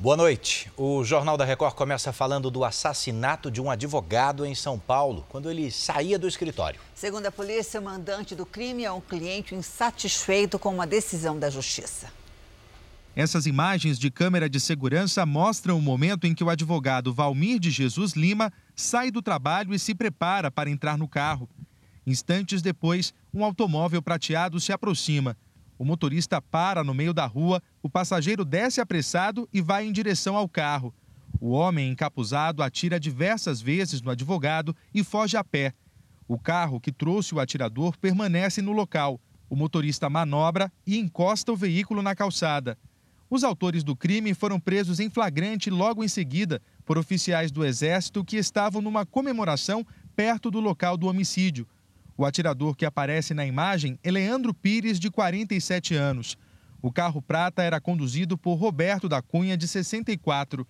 Boa noite. O Jornal da Record começa falando do assassinato de um advogado em São Paulo, quando ele saía do escritório. Segundo a polícia, o mandante do crime é um cliente insatisfeito com uma decisão da justiça. Essas imagens de câmera de segurança mostram o momento em que o advogado Valmir de Jesus Lima sai do trabalho e se prepara para entrar no carro. Instantes depois, um automóvel prateado se aproxima. O motorista para no meio da rua, o passageiro desce apressado e vai em direção ao carro. O homem encapuzado atira diversas vezes no advogado e foge a pé. O carro que trouxe o atirador permanece no local. O motorista manobra e encosta o veículo na calçada. Os autores do crime foram presos em flagrante logo em seguida por oficiais do Exército que estavam numa comemoração perto do local do homicídio. O atirador que aparece na imagem é Leandro Pires, de 47 anos. O carro prata era conduzido por Roberto da Cunha, de 64.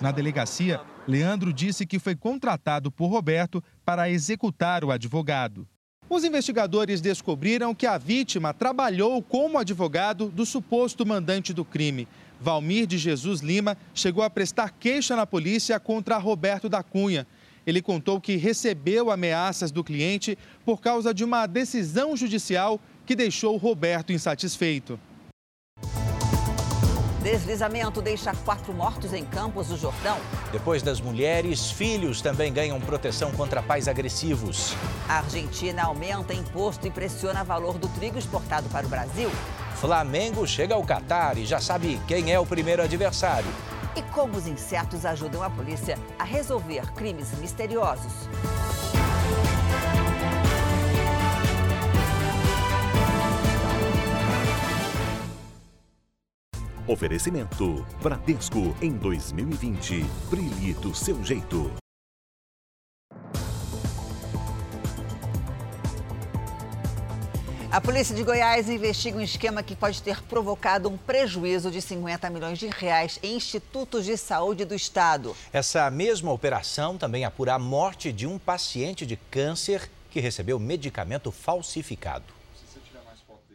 Na delegacia, Leandro disse que foi contratado por Roberto para executar o advogado. Os investigadores descobriram que a vítima trabalhou como advogado do suposto mandante do crime. Valmir de Jesus Lima chegou a prestar queixa na polícia contra Roberto da Cunha. Ele contou que recebeu ameaças do cliente por causa de uma decisão judicial que deixou Roberto insatisfeito. Deslizamento deixa quatro mortos em Campos do Jordão. Depois das mulheres, filhos também ganham proteção contra pais agressivos. A Argentina aumenta imposto e pressiona valor do trigo exportado para o Brasil. Flamengo chega ao Catar e já sabe quem é o primeiro adversário e como os insetos ajudam a polícia a resolver crimes misteriosos. Oferecimento Bradesco em 2020. Brilhe do seu jeito. A polícia de Goiás investiga um esquema que pode ter provocado um prejuízo de 50 milhões de reais em institutos de saúde do estado. Essa mesma operação também apura a morte de um paciente de câncer que recebeu medicamento falsificado.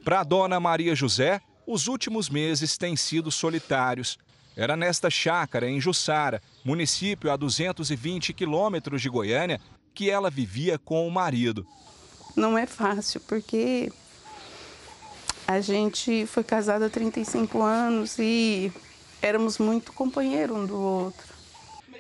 Para a dona Maria José, os últimos meses têm sido solitários. Era nesta chácara, em Jussara, município a 220 quilômetros de Goiânia, que ela vivia com o marido. Não é fácil, porque a gente foi casado há 35 anos e éramos muito companheiros um do outro.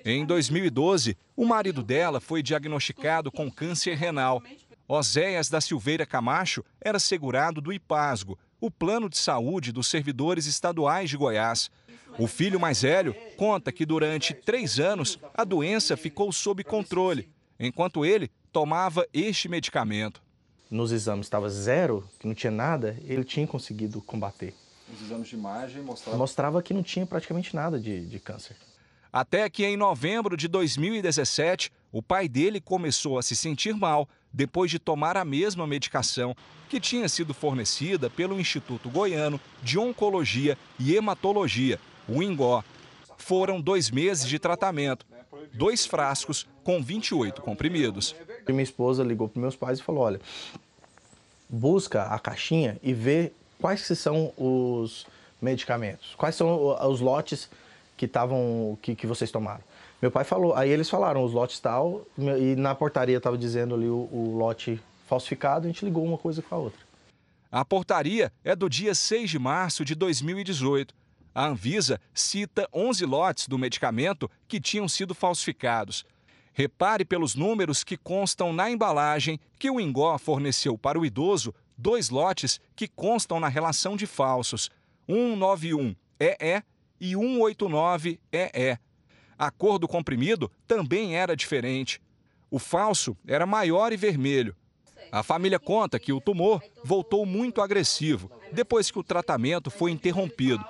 Em 2012, o marido dela foi diagnosticado com câncer renal. Oséias da Silveira Camacho era segurado do IPASGO, o plano de saúde dos servidores estaduais de Goiás. O filho mais velho conta que durante três anos a doença ficou sob controle, enquanto ele tomava este medicamento nos exames estava zero, que não tinha nada, ele tinha conseguido combater. Os exames de imagem mostravam... Mostrava que não tinha praticamente nada de, de câncer. Até que em novembro de 2017, o pai dele começou a se sentir mal depois de tomar a mesma medicação que tinha sido fornecida pelo Instituto Goiano de Oncologia e Hematologia, o INGO. Foram dois meses de tratamento, dois frascos com 28 comprimidos. E minha esposa ligou para meus pais e falou: olha, busca a caixinha e vê quais são os medicamentos, quais são os lotes que estavam que, que vocês tomaram. Meu pai falou, aí eles falaram os lotes tal e na portaria estava dizendo ali o, o lote falsificado, a gente ligou uma coisa com a outra. A portaria é do dia 6 de março de 2018. A Anvisa cita 11 lotes do medicamento que tinham sido falsificados. Repare pelos números que constam na embalagem que o Ingó forneceu para o idoso dois lotes que constam na relação de falsos, 191-EE e 189-EE. A cor do comprimido também era diferente. O falso era maior e vermelho. A família conta que o tumor voltou muito agressivo depois que o tratamento foi interrompido.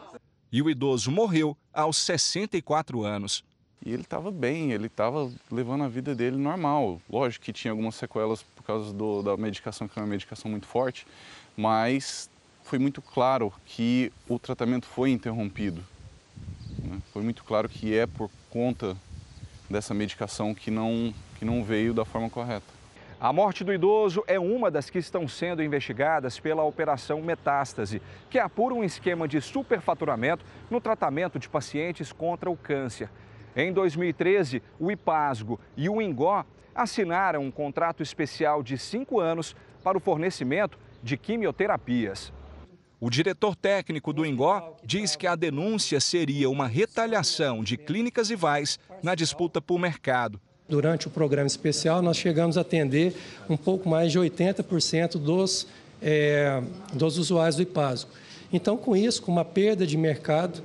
E o idoso morreu aos 64 anos. E ele estava bem, ele estava levando a vida dele normal. Lógico que tinha algumas sequelas por causa do, da medicação, que é uma medicação muito forte, mas foi muito claro que o tratamento foi interrompido. Né? Foi muito claro que é por conta dessa medicação que não, que não veio da forma correta. A morte do idoso é uma das que estão sendo investigadas pela Operação Metástase, que apura um esquema de superfaturamento no tratamento de pacientes contra o câncer. Em 2013, o IPASGO e o INGO assinaram um contrato especial de cinco anos para o fornecimento de quimioterapias. O diretor técnico do INGO diz que a denúncia seria uma retaliação de clínicas rivais na disputa por mercado. Durante o programa especial, nós chegamos a atender um pouco mais de 80% dos, é, dos usuários do IPASGO. Então, com isso, com uma perda de mercado,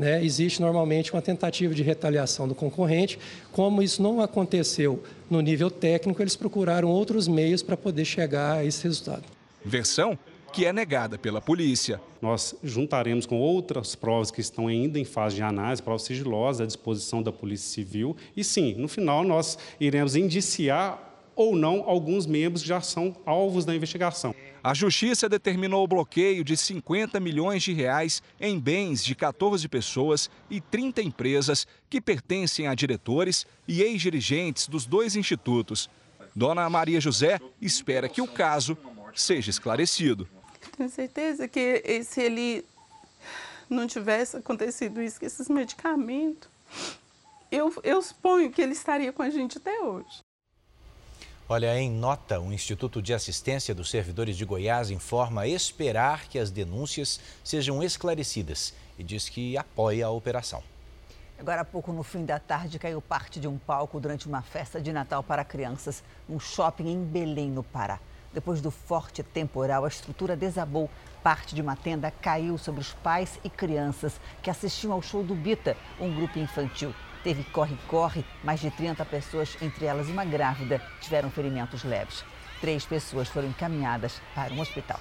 né, existe normalmente uma tentativa de retaliação do concorrente. Como isso não aconteceu no nível técnico, eles procuraram outros meios para poder chegar a esse resultado. Versão que é negada pela polícia. Nós juntaremos com outras provas que estão ainda em fase de análise, provas sigilosas à disposição da Polícia Civil. E sim, no final nós iremos indiciar ou não alguns membros que já são alvos da investigação. A Justiça determinou o bloqueio de 50 milhões de reais em bens de 14 pessoas e 30 empresas que pertencem a diretores e ex-dirigentes dos dois institutos. Dona Maria José espera que o caso seja esclarecido tenho certeza que se ele não tivesse acontecido isso com esses medicamentos, eu, eu suponho que ele estaria com a gente até hoje. Olha, em nota, o Instituto de Assistência dos Servidores de Goiás informa esperar que as denúncias sejam esclarecidas e diz que apoia a operação. Agora há pouco, no fim da tarde, caiu parte de um palco durante uma festa de Natal para crianças num shopping em Belém, no Pará. Depois do forte temporal, a estrutura desabou. Parte de uma tenda caiu sobre os pais e crianças que assistiam ao show do Bita, um grupo infantil. Teve corre-corre, mais de 30 pessoas, entre elas uma grávida, tiveram ferimentos leves. Três pessoas foram encaminhadas para um hospital.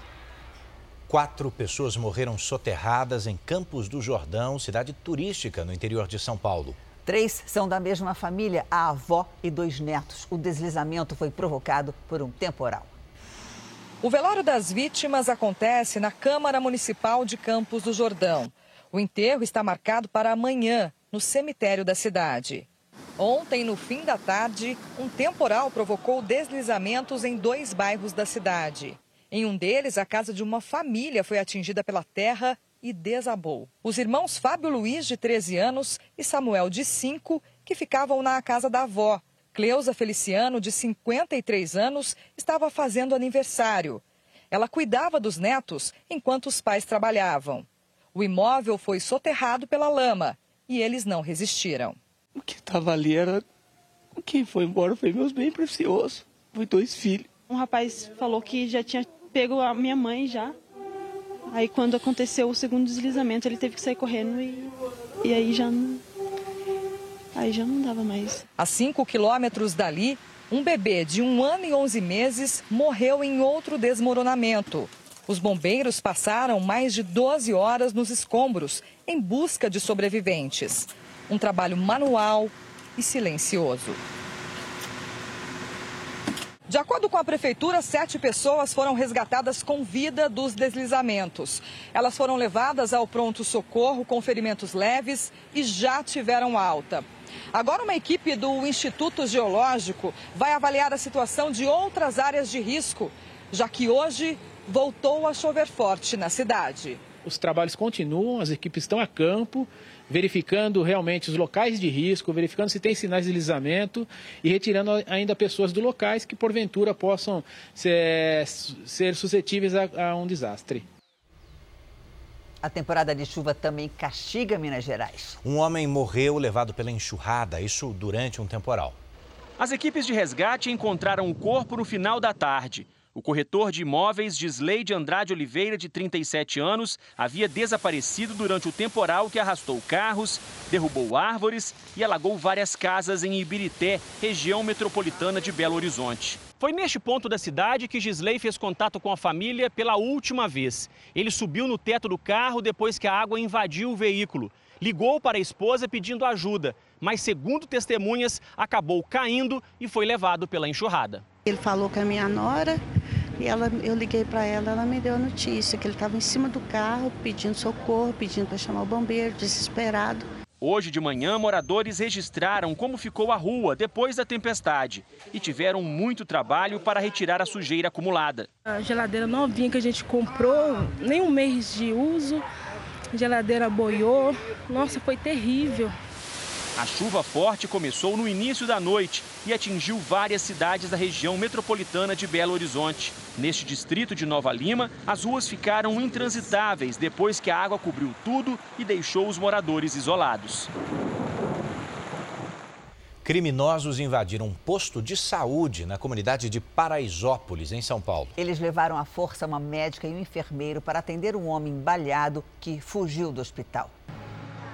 Quatro pessoas morreram soterradas em Campos do Jordão, cidade turística no interior de São Paulo. Três são da mesma família, a avó e dois netos. O deslizamento foi provocado por um temporal. O velório das vítimas acontece na Câmara Municipal de Campos do Jordão. O enterro está marcado para amanhã, no cemitério da cidade. Ontem, no fim da tarde, um temporal provocou deslizamentos em dois bairros da cidade. Em um deles, a casa de uma família foi atingida pela terra e desabou. Os irmãos Fábio Luiz, de 13 anos, e Samuel, de 5, que ficavam na casa da avó, Cleusa Feliciano, de 53 anos, estava fazendo aniversário. Ela cuidava dos netos enquanto os pais trabalhavam. O imóvel foi soterrado pela lama e eles não resistiram. O que estava ali era. Quem foi embora foi meus bem preciosos. Foi dois filhos. Um rapaz falou que já tinha pego a minha mãe já. Aí quando aconteceu o segundo deslizamento, ele teve que sair correndo e, e aí já não, Aí já não dava mais. A 5 quilômetros dali, um bebê de um ano e 11 meses morreu em outro desmoronamento. Os bombeiros passaram mais de 12 horas nos escombros em busca de sobreviventes. Um trabalho manual e silencioso. De acordo com a prefeitura, sete pessoas foram resgatadas com vida dos deslizamentos. Elas foram levadas ao pronto-socorro com ferimentos leves e já tiveram alta. Agora, uma equipe do Instituto Geológico vai avaliar a situação de outras áreas de risco, já que hoje voltou a chover forte na cidade. Os trabalhos continuam, as equipes estão a campo, verificando realmente os locais de risco, verificando se tem sinais de deslizamento e retirando ainda pessoas do locais que porventura possam ser, ser suscetíveis a, a um desastre. A temporada de chuva também castiga Minas Gerais. Um homem morreu levado pela enxurrada, isso durante um temporal. As equipes de resgate encontraram o corpo no final da tarde. O corretor de imóveis Gisley Andrade Oliveira, de 37 anos, havia desaparecido durante o temporal que arrastou carros, derrubou árvores e alagou várias casas em Ibirité, região metropolitana de Belo Horizonte. Foi neste ponto da cidade que Gisley fez contato com a família pela última vez. Ele subiu no teto do carro depois que a água invadiu o veículo. Ligou para a esposa pedindo ajuda, mas, segundo testemunhas, acabou caindo e foi levado pela enxurrada. Ele falou com a minha nora e ela, eu liguei para ela, ela me deu a notícia que ele estava em cima do carro pedindo socorro, pedindo para chamar o bombeiro, desesperado. Hoje de manhã, moradores registraram como ficou a rua depois da tempestade e tiveram muito trabalho para retirar a sujeira acumulada. A geladeira novinha que a gente comprou, nem um mês de uso, a geladeira boiou. Nossa, foi terrível. A chuva forte começou no início da noite e atingiu várias cidades da região metropolitana de Belo Horizonte. Neste distrito de Nova Lima, as ruas ficaram intransitáveis depois que a água cobriu tudo e deixou os moradores isolados. Criminosos invadiram um posto de saúde na comunidade de Paraisópolis, em São Paulo. Eles levaram à força uma médica e um enfermeiro para atender um homem baleado que fugiu do hospital.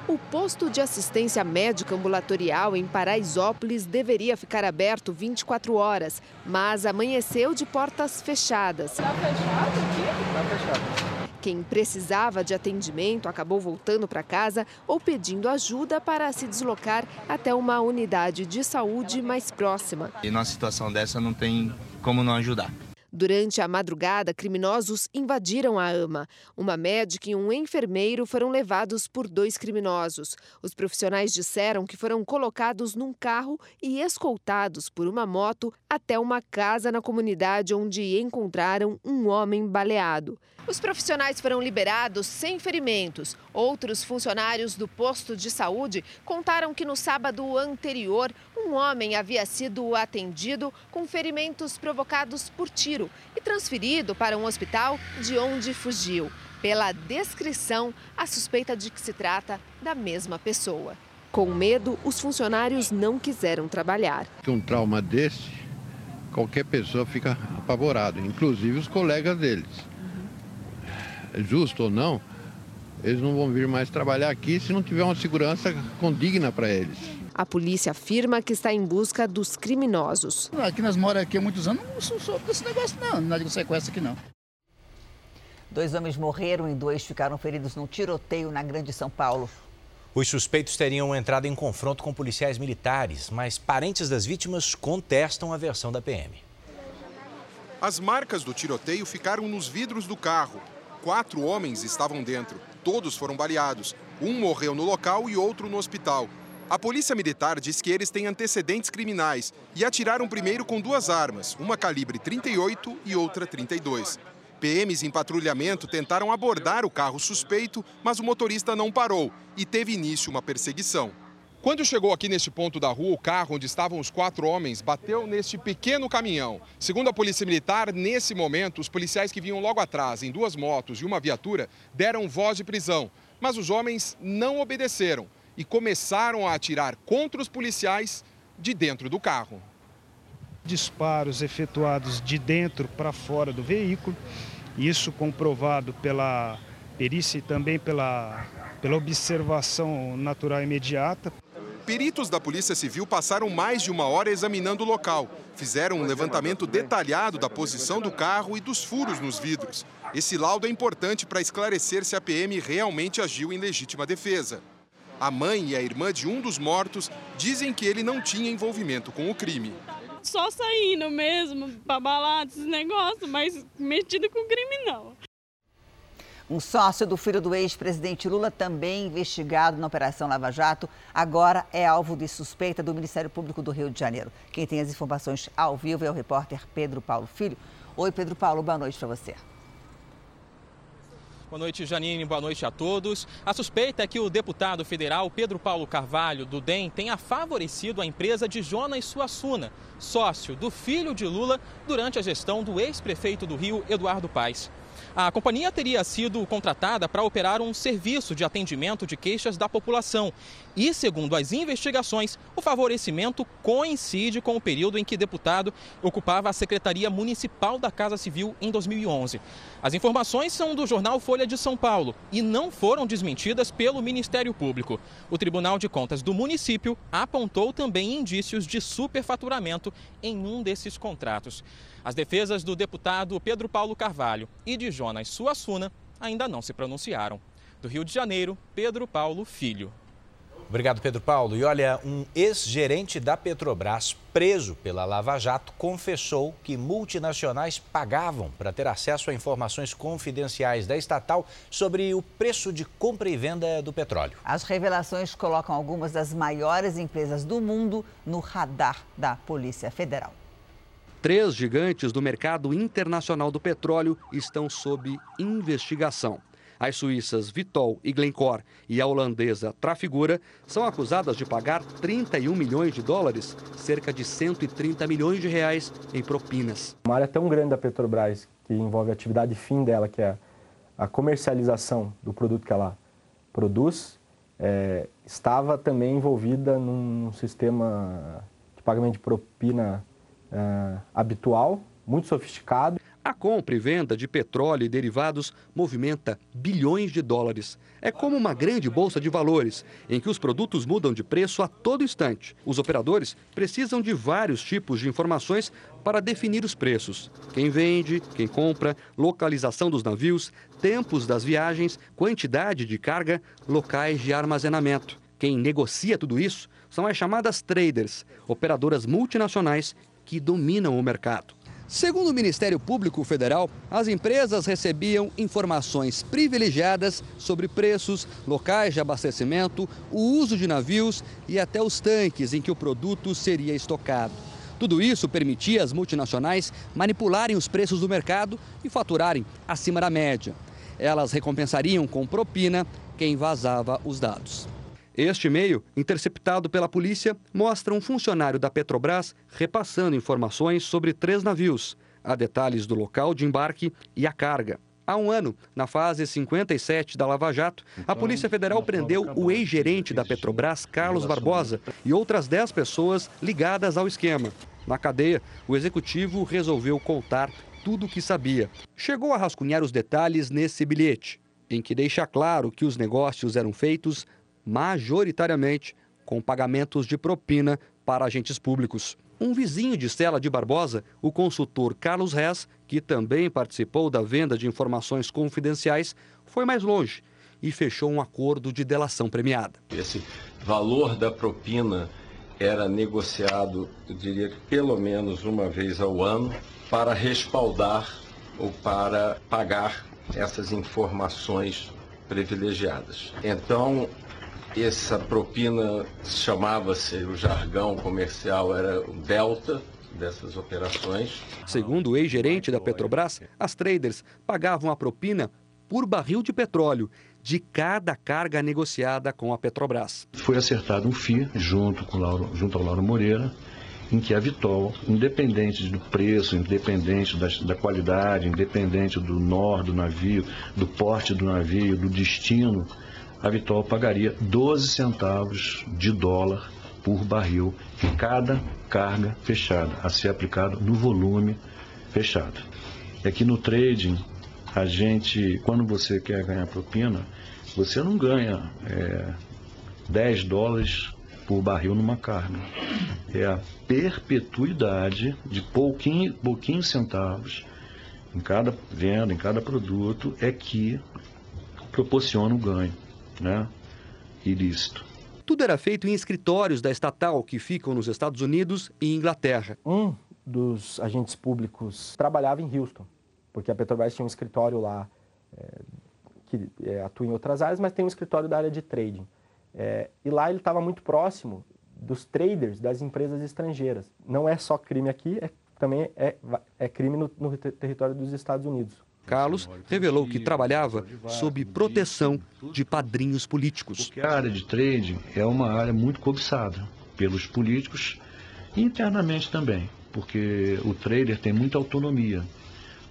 O posto de assistência médica ambulatorial em Paraisópolis deveria ficar aberto 24 horas, mas amanheceu de portas fechadas. Está fechado aqui? Está fechado. Quem precisava de atendimento acabou voltando para casa ou pedindo ajuda para se deslocar até uma unidade de saúde mais próxima. E numa situação dessa não tem como não ajudar. Durante a madrugada, criminosos invadiram a AMA. Uma médica e um enfermeiro foram levados por dois criminosos. Os profissionais disseram que foram colocados num carro e escoltados por uma moto até uma casa na comunidade onde encontraram um homem baleado. Os profissionais foram liberados sem ferimentos. Outros funcionários do posto de saúde contaram que no sábado anterior, um homem havia sido atendido com ferimentos provocados por tiro e transferido para um hospital de onde fugiu. Pela descrição, a suspeita de que se trata da mesma pessoa. Com medo, os funcionários não quiseram trabalhar. Um trauma desse, qualquer pessoa fica apavorado, inclusive os colegas deles justo ou não, eles não vão vir mais trabalhar aqui se não tiver uma segurança condigna para eles. A polícia afirma que está em busca dos criminosos. Aqui nós moramos aqui há muitos anos, não sou, sou desse negócio não, nada de sequestro aqui não. Dois homens morreram e dois ficaram feridos num tiroteio na Grande São Paulo. Os suspeitos teriam entrado em confronto com policiais militares, mas parentes das vítimas contestam a versão da PM. As marcas do tiroteio ficaram nos vidros do carro Quatro homens estavam dentro. Todos foram baleados. Um morreu no local e outro no hospital. A polícia militar diz que eles têm antecedentes criminais e atiraram primeiro com duas armas, uma calibre 38 e outra 32. PMs em patrulhamento tentaram abordar o carro suspeito, mas o motorista não parou e teve início uma perseguição. Quando chegou aqui neste ponto da rua, o carro onde estavam os quatro homens bateu neste pequeno caminhão. Segundo a Polícia Militar, nesse momento, os policiais que vinham logo atrás, em duas motos e uma viatura, deram voz de prisão. Mas os homens não obedeceram e começaram a atirar contra os policiais de dentro do carro. Disparos efetuados de dentro para fora do veículo, isso comprovado pela perícia e também pela, pela observação natural imediata. Peritos da Polícia Civil passaram mais de uma hora examinando o local. Fizeram um levantamento detalhado da posição do carro e dos furos nos vidros. Esse laudo é importante para esclarecer se a PM realmente agiu em legítima defesa. A mãe e a irmã de um dos mortos dizem que ele não tinha envolvimento com o crime. Só saindo mesmo, pra balada, esses negócios, mas metido com crime não. Um sócio do filho do ex-presidente Lula, também investigado na Operação Lava Jato, agora é alvo de suspeita do Ministério Público do Rio de Janeiro. Quem tem as informações ao vivo é o repórter Pedro Paulo Filho. Oi, Pedro Paulo, boa noite para você. Boa noite, Janine. Boa noite a todos. A suspeita é que o deputado federal Pedro Paulo Carvalho, do DEM, tenha favorecido a empresa de Jonas Suassuna, sócio do filho de Lula, durante a gestão do ex-prefeito do Rio, Eduardo Paes. A companhia teria sido contratada para operar um serviço de atendimento de queixas da população. E, segundo as investigações, o favorecimento coincide com o período em que deputado ocupava a Secretaria Municipal da Casa Civil em 2011. As informações são do jornal Folha de São Paulo e não foram desmentidas pelo Ministério Público. O Tribunal de Contas do município apontou também indícios de superfaturamento em um desses contratos. As defesas do deputado Pedro Paulo Carvalho e de Jonas Suassuna ainda não se pronunciaram. Do Rio de Janeiro, Pedro Paulo Filho. Obrigado, Pedro Paulo. E olha, um ex-gerente da Petrobras, preso pela Lava Jato, confessou que multinacionais pagavam para ter acesso a informações confidenciais da estatal sobre o preço de compra e venda do petróleo. As revelações colocam algumas das maiores empresas do mundo no radar da Polícia Federal. Três gigantes do mercado internacional do petróleo estão sob investigação. As suíças Vitol e Glencore e a holandesa Trafigura são acusadas de pagar 31 milhões de dólares, cerca de 130 milhões de reais em propinas. Uma área tão grande da Petrobras, que envolve a atividade fim dela, que é a comercialização do produto que ela produz, é, estava também envolvida num sistema de pagamento de propina é, habitual, muito sofisticado. A compra e venda de petróleo e derivados movimenta bilhões de dólares. É como uma grande bolsa de valores, em que os produtos mudam de preço a todo instante. Os operadores precisam de vários tipos de informações para definir os preços: quem vende, quem compra, localização dos navios, tempos das viagens, quantidade de carga, locais de armazenamento. Quem negocia tudo isso são as chamadas traders, operadoras multinacionais que dominam o mercado. Segundo o Ministério Público Federal, as empresas recebiam informações privilegiadas sobre preços, locais de abastecimento, o uso de navios e até os tanques em que o produto seria estocado. Tudo isso permitia às multinacionais manipularem os preços do mercado e faturarem acima da média. Elas recompensariam com propina quem vazava os dados. Este e-mail, interceptado pela polícia, mostra um funcionário da Petrobras repassando informações sobre três navios. Há detalhes do local de embarque e a carga. Há um ano, na fase 57 da Lava Jato, a então, Polícia Federal prendeu o ex-gerente da Petrobras, Carlos Barbosa, e outras 10 pessoas ligadas ao esquema. Na cadeia, o executivo resolveu contar tudo o que sabia. Chegou a rascunhar os detalhes nesse bilhete, em que deixa claro que os negócios eram feitos majoritariamente com pagamentos de propina para agentes públicos. Um vizinho de Stella de Barbosa, o consultor Carlos Rez, que também participou da venda de informações confidenciais, foi mais longe e fechou um acordo de delação premiada. Esse valor da propina era negociado, eu diria que pelo menos uma vez ao ano, para respaldar ou para pagar essas informações privilegiadas. Então, essa propina chamava-se, o jargão comercial era o delta dessas operações. Segundo o ex-gerente da Petrobras, as traders pagavam a propina por barril de petróleo de cada carga negociada com a Petrobras. Foi acertado um FII junto, com Lauro, junto ao Lauro Moreira, em que a Vitol, independente do preço, independente da, da qualidade, independente do nó do navio, do porte do navio, do destino a Vitol pagaria 12 centavos de dólar por barril em cada carga fechada, a ser aplicado no volume fechado. É que no trading, a gente, quando você quer ganhar propina, você não ganha é, 10 dólares por barril numa carga. É a perpetuidade de pouquinho, pouquinhos centavos em cada venda, em cada produto, é que proporciona o ganho né, ilícito. Tudo era feito em escritórios da estatal que ficam nos Estados Unidos e Inglaterra. Um dos agentes públicos trabalhava em Houston, porque a Petrobras tinha um escritório lá é, que é, atua em outras áreas, mas tem um escritório da área de trading. É, e lá ele estava muito próximo dos traders das empresas estrangeiras. Não é só crime aqui, é, também é, é crime no, no território dos Estados Unidos. Carlos revelou que trabalhava sob proteção de padrinhos políticos. Porque a área de trading é uma área muito cobiçada pelos políticos e internamente também, porque o trader tem muita autonomia.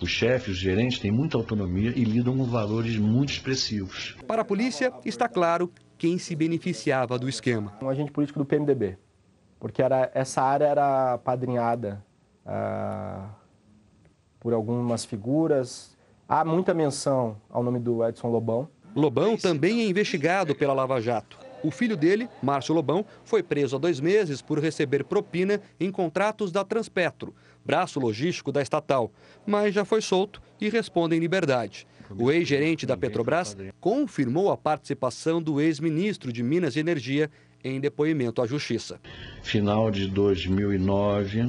Os chefes, os gerentes têm muita autonomia e lidam com valores muito expressivos. Para a polícia, está claro quem se beneficiava do esquema. Um agente político do PMDB, porque era, essa área era padrinhada ah, por algumas figuras Há muita menção ao nome do Edson Lobão. Lobão também é investigado pela Lava Jato. O filho dele, Márcio Lobão, foi preso há dois meses por receber propina em contratos da Transpetro, braço logístico da estatal, mas já foi solto e responde em liberdade. O ex-gerente da Petrobras confirmou a participação do ex-ministro de Minas e Energia em depoimento à Justiça. Final de 2009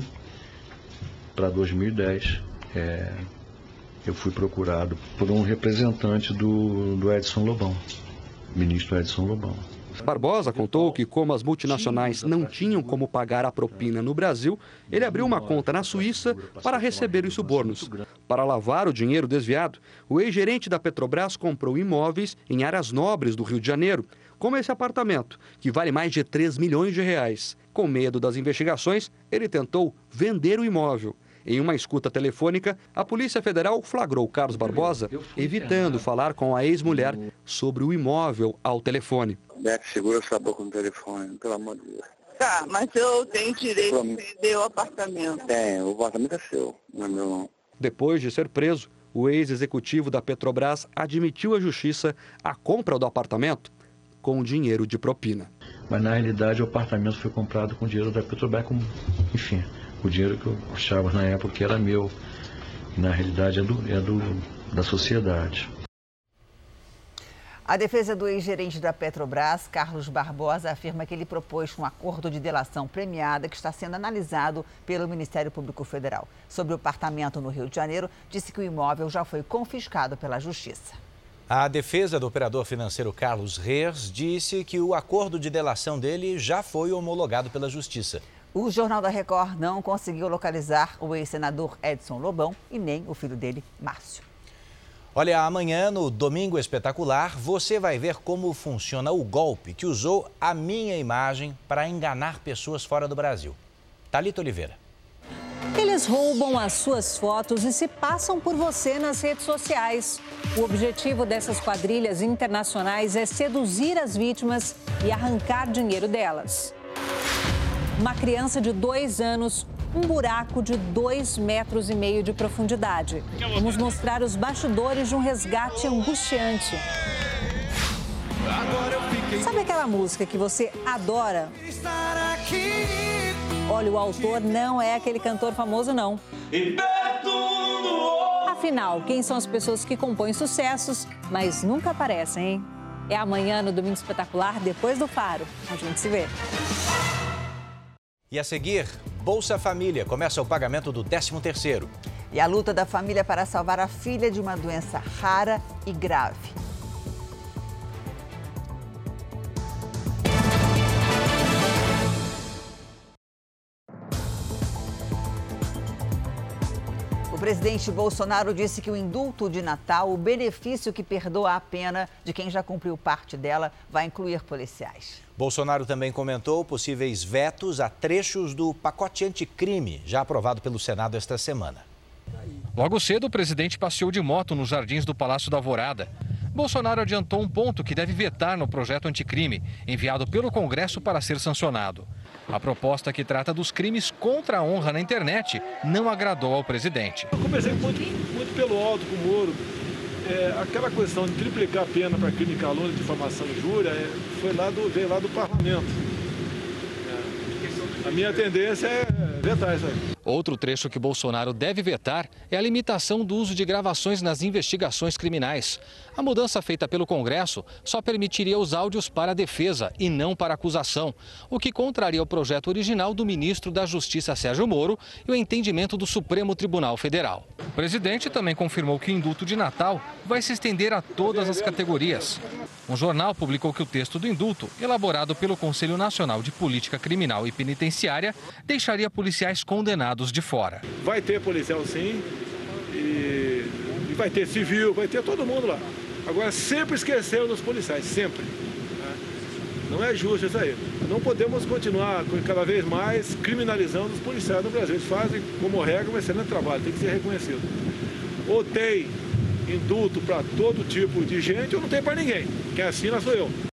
para 2010, é, eu fui procurado por um representante do, do Edson Lobão, ministro Edson Lobão. Barbosa contou que, como as multinacionais não tinham como pagar a propina no Brasil, ele abriu uma conta na Suíça para receber os subornos. Para lavar o dinheiro desviado, o ex-gerente da Petrobras comprou imóveis em áreas nobres do Rio de Janeiro, como esse apartamento, que vale mais de 3 milhões de reais. Com medo das investigações, ele tentou vender o imóvel. Em uma escuta telefônica, a Polícia Federal flagrou Carlos Barbosa evitando falar com a ex-mulher sobre o imóvel ao telefone. Beto, segura sua boca no telefone, pelo amor de Deus. Tá, mas eu tenho direito de perder o apartamento. Tem, o apartamento é seu, não é meu não. Depois de ser preso, o ex-executivo da Petrobras admitiu à justiça a compra do apartamento com dinheiro de propina. Mas na realidade o apartamento foi comprado com dinheiro da Petrobras, com, enfim, o dinheiro que eu achava na época que era meu. E na realidade é, do, é do, da sociedade. A defesa do ex-gerente da Petrobras, Carlos Barbosa, afirma que ele propôs um acordo de delação premiada que está sendo analisado pelo Ministério Público Federal. Sobre o apartamento no Rio de Janeiro, disse que o imóvel já foi confiscado pela Justiça. A defesa do operador financeiro Carlos Reis disse que o acordo de delação dele já foi homologado pela Justiça. O Jornal da Record não conseguiu localizar o ex-senador Edson Lobão e nem o filho dele, Márcio. Olha, amanhã no Domingo Espetacular, você vai ver como funciona o golpe que usou a minha imagem para enganar pessoas fora do Brasil. Talita Oliveira. Eles roubam as suas fotos e se passam por você nas redes sociais. O objetivo dessas quadrilhas internacionais é seduzir as vítimas e arrancar dinheiro delas. Uma criança de dois anos um buraco de dois metros e meio de profundidade. Vamos mostrar os bastidores de um resgate angustiante. Sabe aquela música que você adora? Olha, o autor não é aquele cantor famoso, não. Afinal, quem são as pessoas que compõem sucessos, mas nunca aparecem, hein? É amanhã no Domingo Espetacular, depois do Faro. A gente se vê. E a seguir, Bolsa Família começa o pagamento do 13º. E a luta da família para salvar a filha de uma doença rara e grave. Presidente Bolsonaro disse que o indulto de Natal, o benefício que perdoa a pena de quem já cumpriu parte dela, vai incluir policiais. Bolsonaro também comentou possíveis vetos a trechos do pacote anticrime, já aprovado pelo Senado esta semana. Logo cedo, o presidente passeou de moto nos jardins do Palácio da Alvorada. Bolsonaro adiantou um ponto que deve vetar no projeto anticrime, enviado pelo Congresso para ser sancionado. A proposta que trata dos crimes contra a honra na internet não agradou ao presidente. Eu comecei muito, muito pelo alto com o Moro. É, aquela questão de triplicar a pena para crime de difamação e injúria, é, foi lá do, veio lá do parlamento. É, a minha tendência é vetar isso aí. Outro trecho que Bolsonaro deve vetar é a limitação do uso de gravações nas investigações criminais. A mudança feita pelo Congresso só permitiria os áudios para a defesa e não para a acusação, o que contraria o projeto original do ministro da Justiça Sérgio Moro e o entendimento do Supremo Tribunal Federal. O presidente também confirmou que o indulto de Natal vai se estender a todas as categorias. Um jornal publicou que o texto do indulto, elaborado pelo Conselho Nacional de Política Criminal e Penitenciária, deixaria policiais condenados de fora. Vai ter policial sim, e, e vai ter civil, vai ter todo mundo lá. Agora, sempre esquecendo dos policiais, sempre. Né? Não é justo isso aí. Não podemos continuar cada vez mais criminalizando os policiais no Brasil. Eles fazem, como regra, um excelente trabalho, tem que ser reconhecido. Ou tem indulto para todo tipo de gente, ou não tem para ninguém. Quem assina sou eu.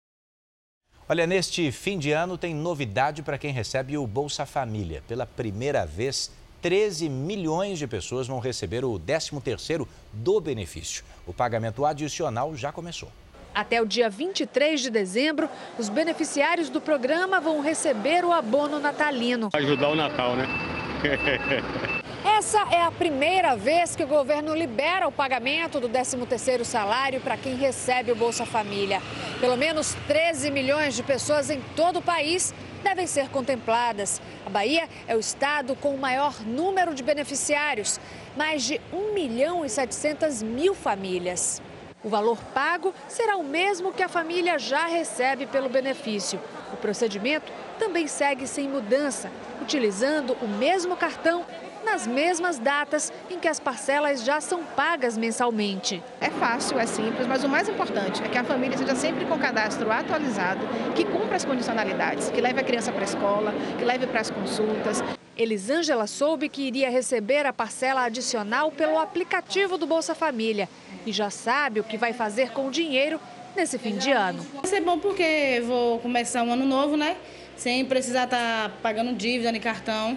Olha, neste fim de ano tem novidade para quem recebe o Bolsa Família. Pela primeira vez, 13 milhões de pessoas vão receber o 13º do benefício. O pagamento adicional já começou. Até o dia 23 de dezembro, os beneficiários do programa vão receber o abono natalino. Ajudar o Natal, né? Essa é a primeira vez que o governo libera o pagamento do 13º salário para quem recebe o Bolsa Família. Pelo menos 13 milhões de pessoas em todo o país devem ser contempladas. A Bahia é o estado com o maior número de beneficiários, mais de 1 milhão e 700 mil famílias. O valor pago será o mesmo que a família já recebe pelo benefício. O procedimento também segue sem mudança, utilizando o mesmo cartão nas mesmas datas em que as parcelas já são pagas mensalmente. É fácil, é simples, mas o mais importante é que a família seja sempre com o cadastro atualizado, que cumpra as condicionalidades, que leve a criança para a escola, que leve para as consultas. Elisângela soube que iria receber a parcela adicional pelo aplicativo do Bolsa Família e já sabe o que vai fazer com o dinheiro nesse fim de ano. Vai ser bom porque vou começar um ano novo, né? Sem precisar estar tá pagando dívida de cartão.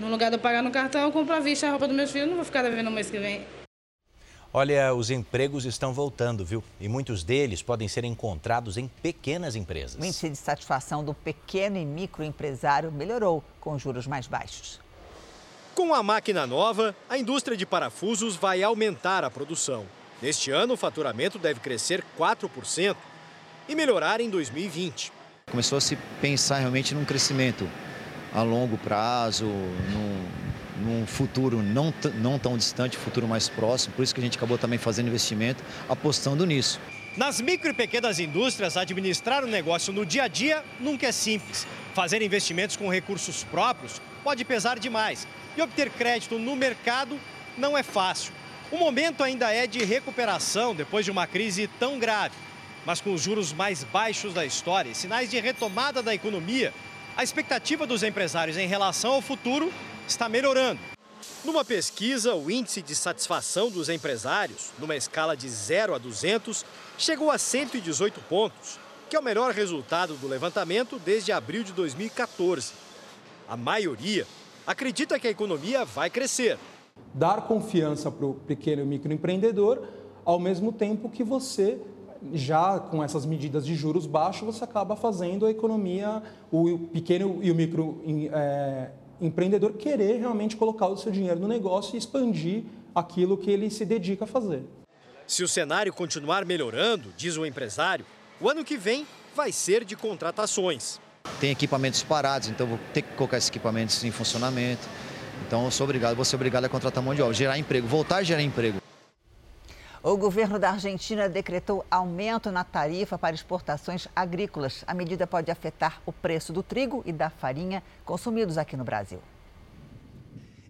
No lugar de eu pagar no cartão, eu compro à vista a roupa dos meus filhos, não vou ficar devendo no mês que vem. Olha, os empregos estão voltando, viu? E muitos deles podem ser encontrados em pequenas empresas. O índice de satisfação do pequeno e microempresário melhorou com juros mais baixos. Com a máquina nova, a indústria de parafusos vai aumentar a produção. Neste ano, o faturamento deve crescer 4% e melhorar em 2020. Começou a se pensar realmente num crescimento a longo prazo, num, num futuro não, não tão distante, futuro mais próximo. Por isso que a gente acabou também fazendo investimento, apostando nisso. Nas micro e pequenas indústrias, administrar o negócio no dia a dia nunca é simples. Fazer investimentos com recursos próprios pode pesar demais. E obter crédito no mercado não é fácil. O momento ainda é de recuperação depois de uma crise tão grave. Mas com os juros mais baixos da história e sinais de retomada da economia, a expectativa dos empresários em relação ao futuro está melhorando. Numa pesquisa, o índice de satisfação dos empresários, numa escala de 0 a 200, chegou a 118 pontos, que é o melhor resultado do levantamento desde abril de 2014. A maioria acredita que a economia vai crescer. Dar confiança para o pequeno e microempreendedor, ao mesmo tempo que você já com essas medidas de juros baixos, você acaba fazendo a economia, o pequeno e o micro é, empreendedor querer realmente colocar o seu dinheiro no negócio e expandir aquilo que ele se dedica a fazer. Se o cenário continuar melhorando, diz o empresário, o ano que vem vai ser de contratações. Tem equipamentos parados, então vou ter que colocar esses equipamentos em funcionamento. Então eu sou obrigado, vou ser obrigado a contratar mão de obra, gerar emprego, voltar a gerar emprego. O governo da Argentina decretou aumento na tarifa para exportações agrícolas. A medida pode afetar o preço do trigo e da farinha consumidos aqui no Brasil.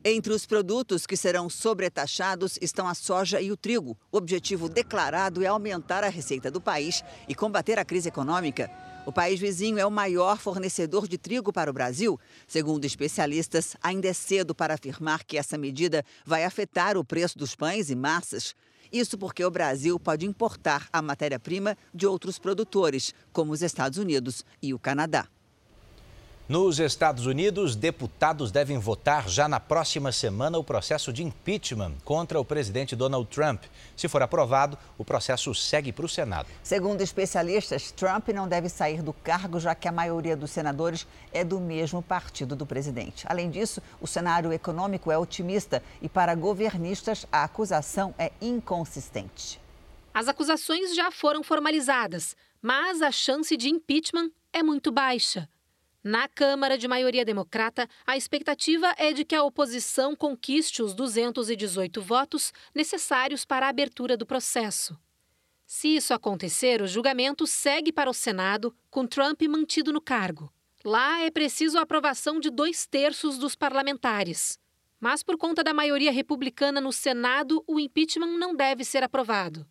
Entre os produtos que serão sobretaxados estão a soja e o trigo. O objetivo declarado é aumentar a receita do país e combater a crise econômica. O país vizinho é o maior fornecedor de trigo para o Brasil. Segundo especialistas, ainda é cedo para afirmar que essa medida vai afetar o preço dos pães e massas. Isso porque o Brasil pode importar a matéria-prima de outros produtores, como os Estados Unidos e o Canadá. Nos Estados Unidos, deputados devem votar já na próxima semana o processo de impeachment contra o presidente Donald Trump. Se for aprovado, o processo segue para o Senado. Segundo especialistas, Trump não deve sair do cargo, já que a maioria dos senadores é do mesmo partido do presidente. Além disso, o cenário econômico é otimista e, para governistas, a acusação é inconsistente. As acusações já foram formalizadas, mas a chance de impeachment é muito baixa. Na Câmara de maioria democrata, a expectativa é de que a oposição conquiste os 218 votos necessários para a abertura do processo. Se isso acontecer, o julgamento segue para o Senado, com Trump mantido no cargo. Lá é preciso a aprovação de dois terços dos parlamentares. Mas, por conta da maioria republicana no Senado, o impeachment não deve ser aprovado.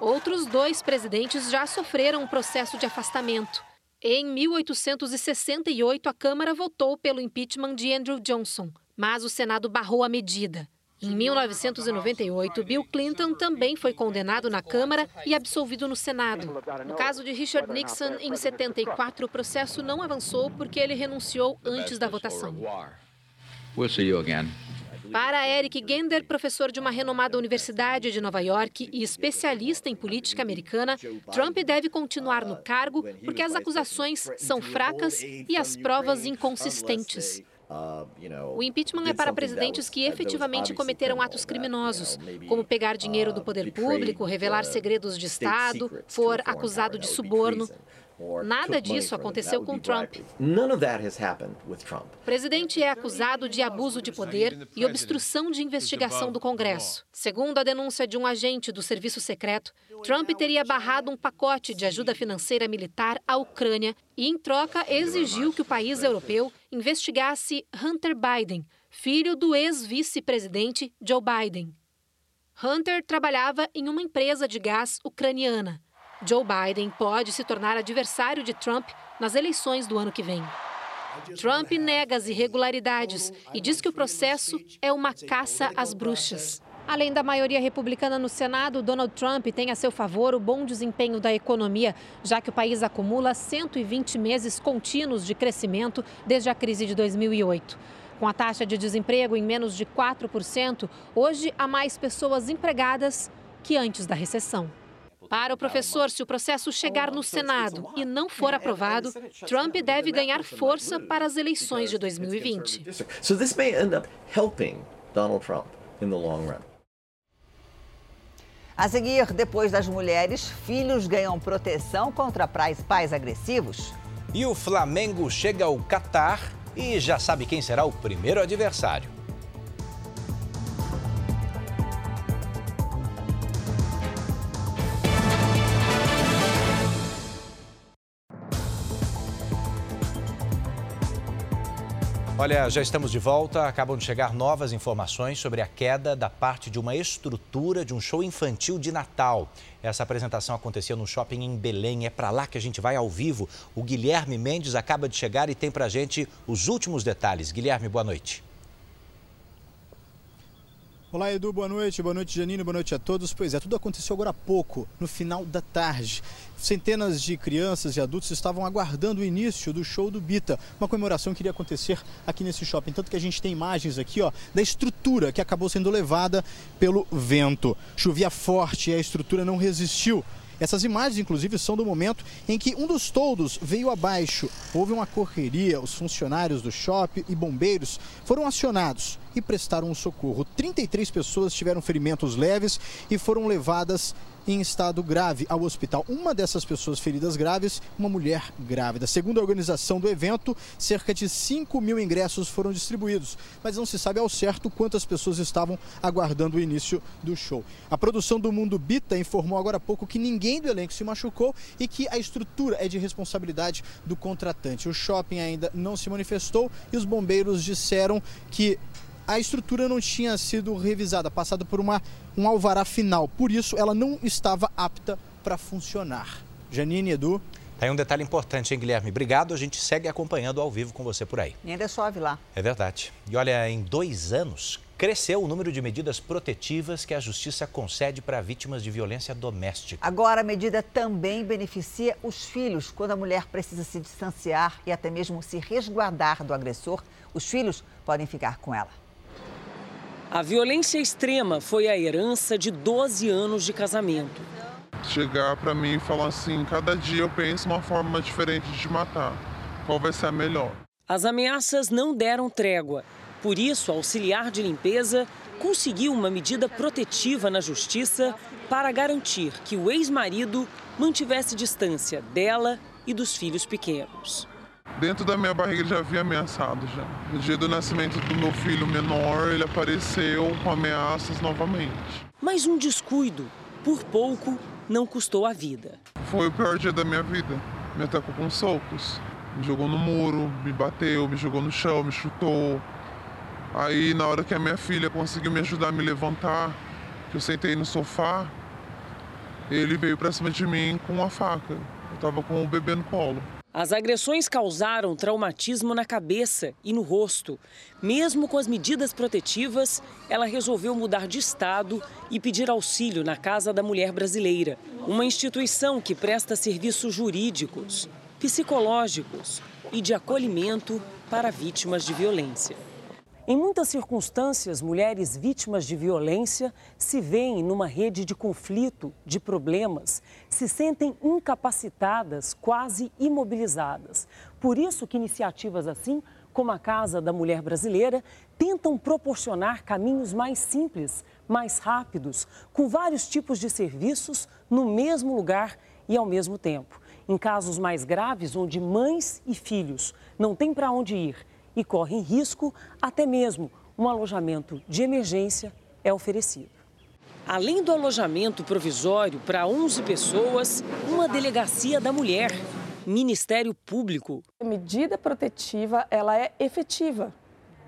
Outros dois presidentes já sofreram um processo de afastamento. Em 1868, a Câmara votou pelo impeachment de Andrew Johnson, mas o Senado barrou a medida. Em 1998, Bill Clinton também foi condenado na Câmara e absolvido no Senado. No caso de Richard Nixon, em 74, o processo não avançou porque ele renunciou antes da votação. We'll see you again. Para Eric Gender, professor de uma renomada universidade de Nova York e especialista em política americana, Trump deve continuar no cargo porque as acusações são fracas e as provas inconsistentes. O impeachment é para presidentes que efetivamente cometeram atos criminosos, como pegar dinheiro do poder público, revelar segredos de Estado, for acusado de suborno. Nada disso aconteceu com Trump. O presidente é acusado de abuso de poder e obstrução de investigação do Congresso. Segundo a denúncia de um agente do serviço secreto, Trump teria barrado um pacote de ajuda financeira militar à Ucrânia e, em troca, exigiu que o país europeu investigasse Hunter Biden, filho do ex-vice-presidente Joe Biden. Hunter trabalhava em uma empresa de gás ucraniana. Joe Biden pode se tornar adversário de Trump nas eleições do ano que vem. Trump nega as irregularidades e diz que o processo é uma caça às bruxas. Além da maioria republicana no Senado, Donald Trump tem a seu favor o bom desempenho da economia, já que o país acumula 120 meses contínuos de crescimento desde a crise de 2008. Com a taxa de desemprego em menos de 4%, hoje há mais pessoas empregadas que antes da recessão. Para o professor, se o processo chegar no Senado e não for aprovado, Trump deve ganhar força para as eleições de 2020. So this may end up helping Donald Trump in the long run. A seguir, depois das mulheres, filhos ganham proteção contra pais, pais agressivos. E o Flamengo chega ao Catar e já sabe quem será o primeiro adversário. Olha, já estamos de volta. Acabam de chegar novas informações sobre a queda da parte de uma estrutura de um show infantil de Natal. Essa apresentação aconteceu no shopping em Belém. É para lá que a gente vai ao vivo. O Guilherme Mendes acaba de chegar e tem para gente os últimos detalhes. Guilherme, boa noite. Olá, Edu, boa noite. Boa noite, Janine, boa noite a todos. Pois é, tudo aconteceu agora há pouco, no final da tarde. Centenas de crianças e adultos estavam aguardando o início do show do Bita, uma comemoração que iria acontecer aqui nesse shopping. Tanto que a gente tem imagens aqui, ó, da estrutura que acabou sendo levada pelo vento. Chovia forte e a estrutura não resistiu essas imagens, inclusive, são do momento em que um dos toldos veio abaixo. Houve uma correria, os funcionários do shopping e bombeiros foram acionados e prestaram um socorro. 33 pessoas tiveram ferimentos leves e foram levadas em estado grave ao hospital. Uma dessas pessoas feridas graves, uma mulher grávida. Segundo a organização do evento, cerca de 5 mil ingressos foram distribuídos, mas não se sabe ao certo quantas pessoas estavam aguardando o início do show. A produção do Mundo Bita informou agora há pouco que ninguém do elenco se machucou e que a estrutura é de responsabilidade do contratante. O shopping ainda não se manifestou e os bombeiros disseram que a estrutura não tinha sido revisada, passada por uma, um alvará final. Por isso, ela não estava apta para funcionar. Janine, Edu. Tem um detalhe importante, hein, Guilherme? Obrigado, a gente segue acompanhando ao vivo com você por aí. E ainda é chove lá. É verdade. E olha, em dois anos, cresceu o número de medidas protetivas que a Justiça concede para vítimas de violência doméstica. Agora, a medida também beneficia os filhos. Quando a mulher precisa se distanciar e até mesmo se resguardar do agressor, os filhos podem ficar com ela. A violência extrema foi a herança de 12 anos de casamento. Chegar para mim e falar assim: cada dia eu penso uma forma diferente de matar. Qual vai ser a melhor? As ameaças não deram trégua. Por isso, a auxiliar de limpeza conseguiu uma medida protetiva na justiça para garantir que o ex-marido mantivesse distância dela e dos filhos pequenos. Dentro da minha barriga ele já havia ameaçado já. No dia do nascimento do meu filho menor, ele apareceu com ameaças novamente. Mas um descuido, por pouco, não custou a vida. Foi o pior dia da minha vida. Me atacou com socos. Me jogou no muro, me bateu, me jogou no chão, me chutou. Aí, na hora que a minha filha conseguiu me ajudar a me levantar, que eu sentei no sofá, ele veio pra cima de mim com uma faca. Eu tava com o bebê no colo. As agressões causaram traumatismo na cabeça e no rosto. Mesmo com as medidas protetivas, ela resolveu mudar de estado e pedir auxílio na Casa da Mulher Brasileira, uma instituição que presta serviços jurídicos, psicológicos e de acolhimento para vítimas de violência. Em muitas circunstâncias, mulheres vítimas de violência se veem numa rede de conflito, de problemas, se sentem incapacitadas, quase imobilizadas. Por isso que iniciativas assim como a Casa da Mulher Brasileira, tentam proporcionar caminhos mais simples, mais rápidos, com vários tipos de serviços no mesmo lugar e ao mesmo tempo. Em casos mais graves, onde mães e filhos não têm para onde ir e correm risco, até mesmo um alojamento de emergência é oferecido. Além do alojamento provisório para 11 pessoas, uma delegacia da mulher, Ministério Público. A medida protetiva, ela é efetiva.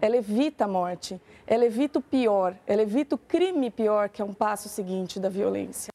Ela evita a morte, ela evita o pior, ela evita o crime pior, que é um passo seguinte da violência.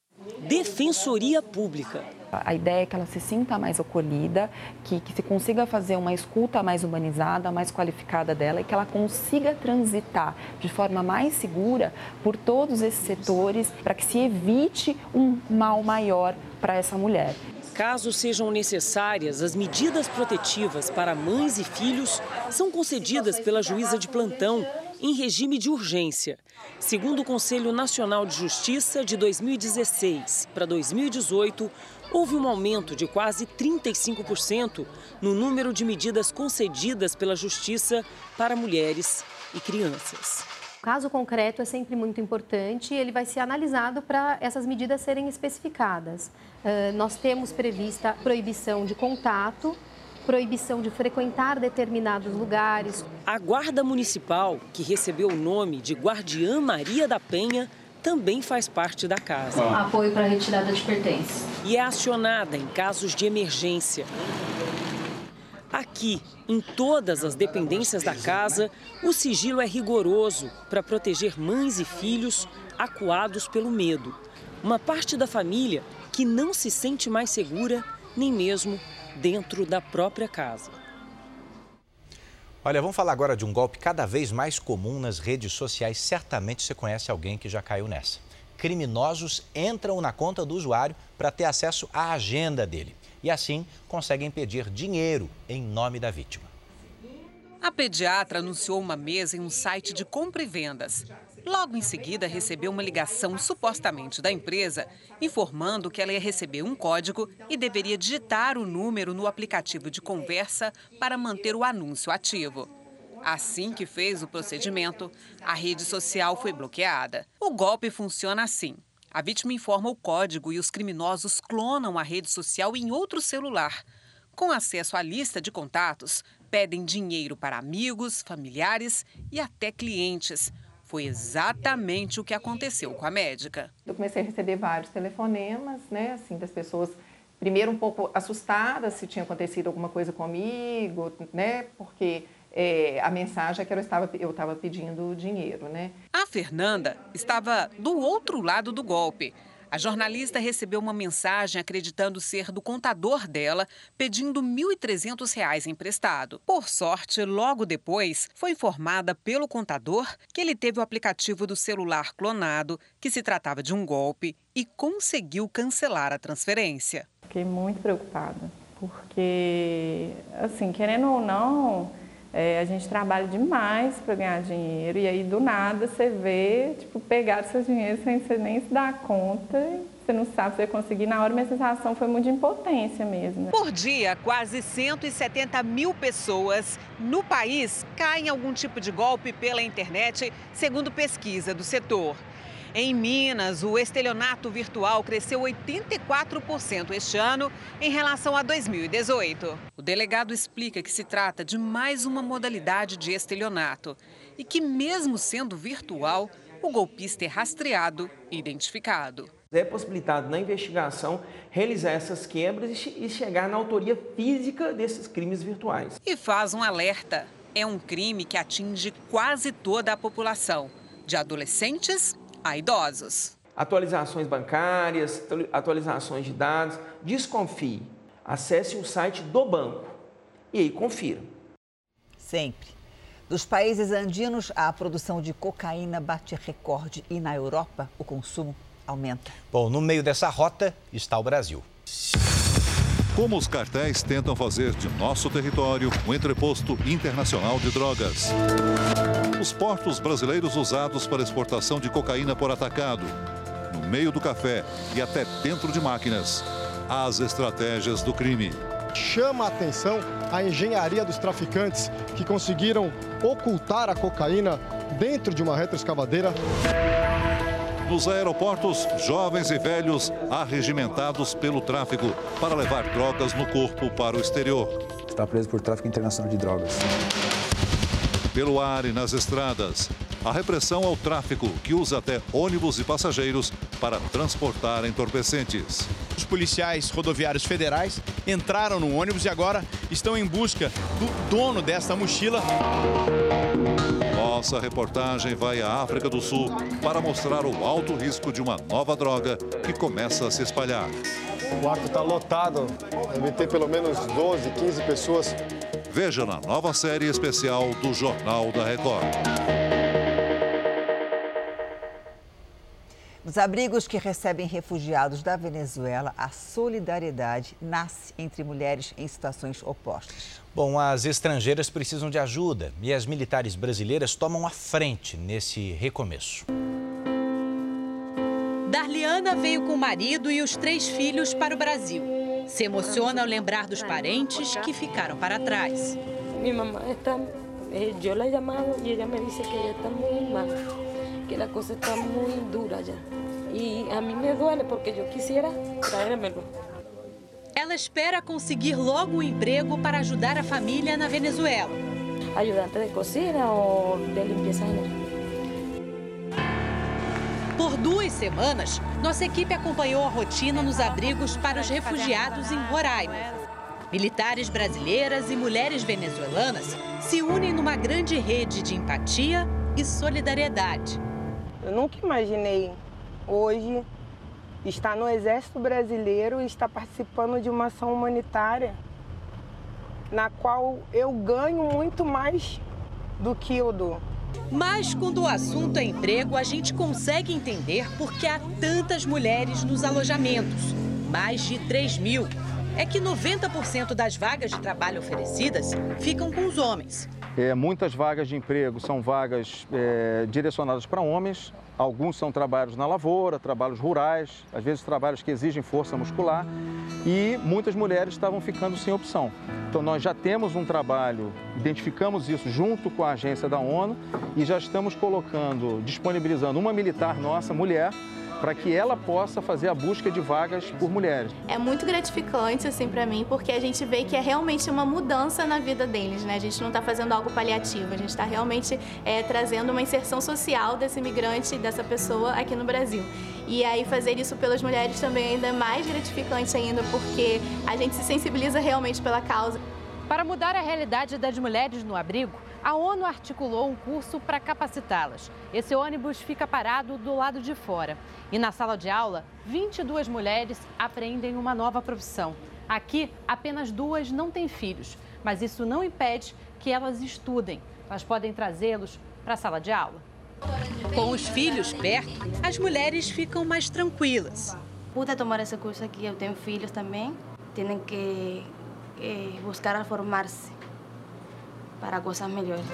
Defensoria Pública. A ideia é que ela se sinta mais acolhida, que, que se consiga fazer uma escuta mais humanizada, mais qualificada dela e que ela consiga transitar de forma mais segura por todos esses setores para que se evite um mal maior para essa mulher. Caso sejam necessárias, as medidas protetivas para mães e filhos são concedidas pela juíza de plantão em regime de urgência. Segundo o Conselho Nacional de Justiça, de 2016 para 2018, houve um aumento de quase 35% no número de medidas concedidas pela Justiça para mulheres e crianças. O caso concreto é sempre muito importante e ele vai ser analisado para essas medidas serem especificadas. Uh, nós temos prevista proibição de contato, proibição de frequentar determinados lugares. A Guarda Municipal, que recebeu o nome de Guardiã Maria da Penha, também faz parte da casa. Apoio para retirada de pertences. E é acionada em casos de emergência. Aqui, em todas as dependências da casa, o sigilo é rigoroso para proteger mães e filhos acuados pelo medo. Uma parte da família que não se sente mais segura, nem mesmo dentro da própria casa. Olha, vamos falar agora de um golpe cada vez mais comum nas redes sociais. Certamente você conhece alguém que já caiu nessa. Criminosos entram na conta do usuário para ter acesso à agenda dele e assim conseguem pedir dinheiro em nome da vítima. A pediatra anunciou uma mesa em um site de compra e vendas. Logo em seguida, recebeu uma ligação supostamente da empresa, informando que ela ia receber um código e deveria digitar o número no aplicativo de conversa para manter o anúncio ativo. Assim que fez o procedimento, a rede social foi bloqueada. O golpe funciona assim: a vítima informa o código e os criminosos clonam a rede social em outro celular. Com acesso à lista de contatos, pedem dinheiro para amigos, familiares e até clientes. Foi exatamente o que aconteceu com a médica. Eu comecei a receber vários telefonemas, né, assim, das pessoas primeiro um pouco assustadas se tinha acontecido alguma coisa comigo, né, porque é, a mensagem é que eu estava, eu estava pedindo dinheiro, né? A Fernanda estava do outro lado do golpe. A jornalista recebeu uma mensagem acreditando ser do contador dela, pedindo R$ 1.300 emprestado. Por sorte, logo depois, foi informada pelo contador que ele teve o aplicativo do celular clonado, que se tratava de um golpe, e conseguiu cancelar a transferência. Fiquei muito preocupada, porque, assim, querendo ou não, é, a gente trabalha demais para ganhar dinheiro e aí do nada você vê, tipo, pegar seu dinheiro sem você nem se dar conta, você não sabe se vai conseguir. Na hora minha sensação foi muito de impotência mesmo. Né? Por dia, quase 170 mil pessoas no país caem em algum tipo de golpe pela internet, segundo pesquisa do setor. Em Minas, o estelionato virtual cresceu 84% este ano em relação a 2018. O delegado explica que se trata de mais uma modalidade de estelionato e que, mesmo sendo virtual, o golpista é rastreado e identificado. É possibilitado na investigação realizar essas quebras e chegar na autoria física desses crimes virtuais. E faz um alerta: é um crime que atinge quase toda a população, de adolescentes a idosos. Atualizações bancárias, atualizações de dados, desconfie. Acesse o site do banco e aí confira. Sempre. Dos países andinos, a produção de cocaína bate recorde e na Europa o consumo aumenta. Bom, no meio dessa rota está o Brasil. Como os cartéis tentam fazer de nosso território um entreposto internacional de drogas. Os portos brasileiros usados para exportação de cocaína por atacado. No meio do café e até dentro de máquinas. As estratégias do crime. Chama a atenção a engenharia dos traficantes que conseguiram ocultar a cocaína dentro de uma retroescavadeira. Nos aeroportos, jovens e velhos arregimentados pelo tráfico para levar drogas no corpo para o exterior. Está preso por tráfico internacional de drogas. Pelo ar e nas estradas, a repressão ao tráfico que usa até ônibus e passageiros para transportar entorpecentes. Os policiais rodoviários federais entraram no ônibus e agora estão em busca do dono desta mochila. Nossa reportagem vai à África do Sul para mostrar o alto risco de uma nova droga que começa a se espalhar. O quarto está lotado, deve ter pelo menos 12, 15 pessoas. Veja na nova série especial do Jornal da Record. Nos abrigos que recebem refugiados da Venezuela, a solidariedade nasce entre mulheres em situações opostas. Bom, as estrangeiras precisam de ajuda e as militares brasileiras tomam a frente nesse recomeço. Darliana veio com o marido e os três filhos para o Brasil. Se emociona ao lembrar dos parentes que ficaram para trás. Minha mamãe está. Eu la chamava e ela me disse que ela está muito mal, que a coisa está muito dura já. E a mim me duele porque eu quisiera traérmelo. Ela espera conseguir logo um emprego para ajudar a família na Venezuela. Ajudante de cozinha ou de limpeza general. Por duas semanas, nossa equipe acompanhou a rotina nos abrigos para os refugiados em Roraima. Militares brasileiras e mulheres venezuelanas se unem numa grande rede de empatia e solidariedade. Eu nunca imaginei hoje estar no Exército Brasileiro e estar participando de uma ação humanitária na qual eu ganho muito mais do que eu dou. Mas quando o assunto é emprego, a gente consegue entender por que há tantas mulheres nos alojamentos mais de 3 mil. É que 90% das vagas de trabalho oferecidas ficam com os homens. É, muitas vagas de emprego são vagas é, direcionadas para homens, alguns são trabalhos na lavoura, trabalhos rurais, às vezes trabalhos que exigem força muscular e muitas mulheres estavam ficando sem opção. Então nós já temos um trabalho, identificamos isso junto com a agência da ONU e já estamos colocando, disponibilizando uma militar nossa, mulher, para que ela possa fazer a busca de vagas por mulheres. É muito gratificante assim para mim, porque a gente vê que é realmente uma mudança na vida deles, né? A gente não está fazendo algo paliativo, a gente está realmente é, trazendo uma inserção social desse imigrante, dessa pessoa aqui no Brasil. E aí fazer isso pelas mulheres também é ainda mais gratificante ainda, porque a gente se sensibiliza realmente pela causa. Para mudar a realidade das mulheres no abrigo, a ONU articulou um curso para capacitá-las. Esse ônibus fica parado do lado de fora. E na sala de aula, 22 mulheres aprendem uma nova profissão. Aqui, apenas duas não têm filhos, mas isso não impede que elas estudem. Elas podem trazê-los para a sala de aula. Com os filhos perto, as mulheres ficam mais tranquilas. Pude tomar esse curso aqui, eu tenho filhos também. Têm que eh, buscar formar-se para coisas melhores.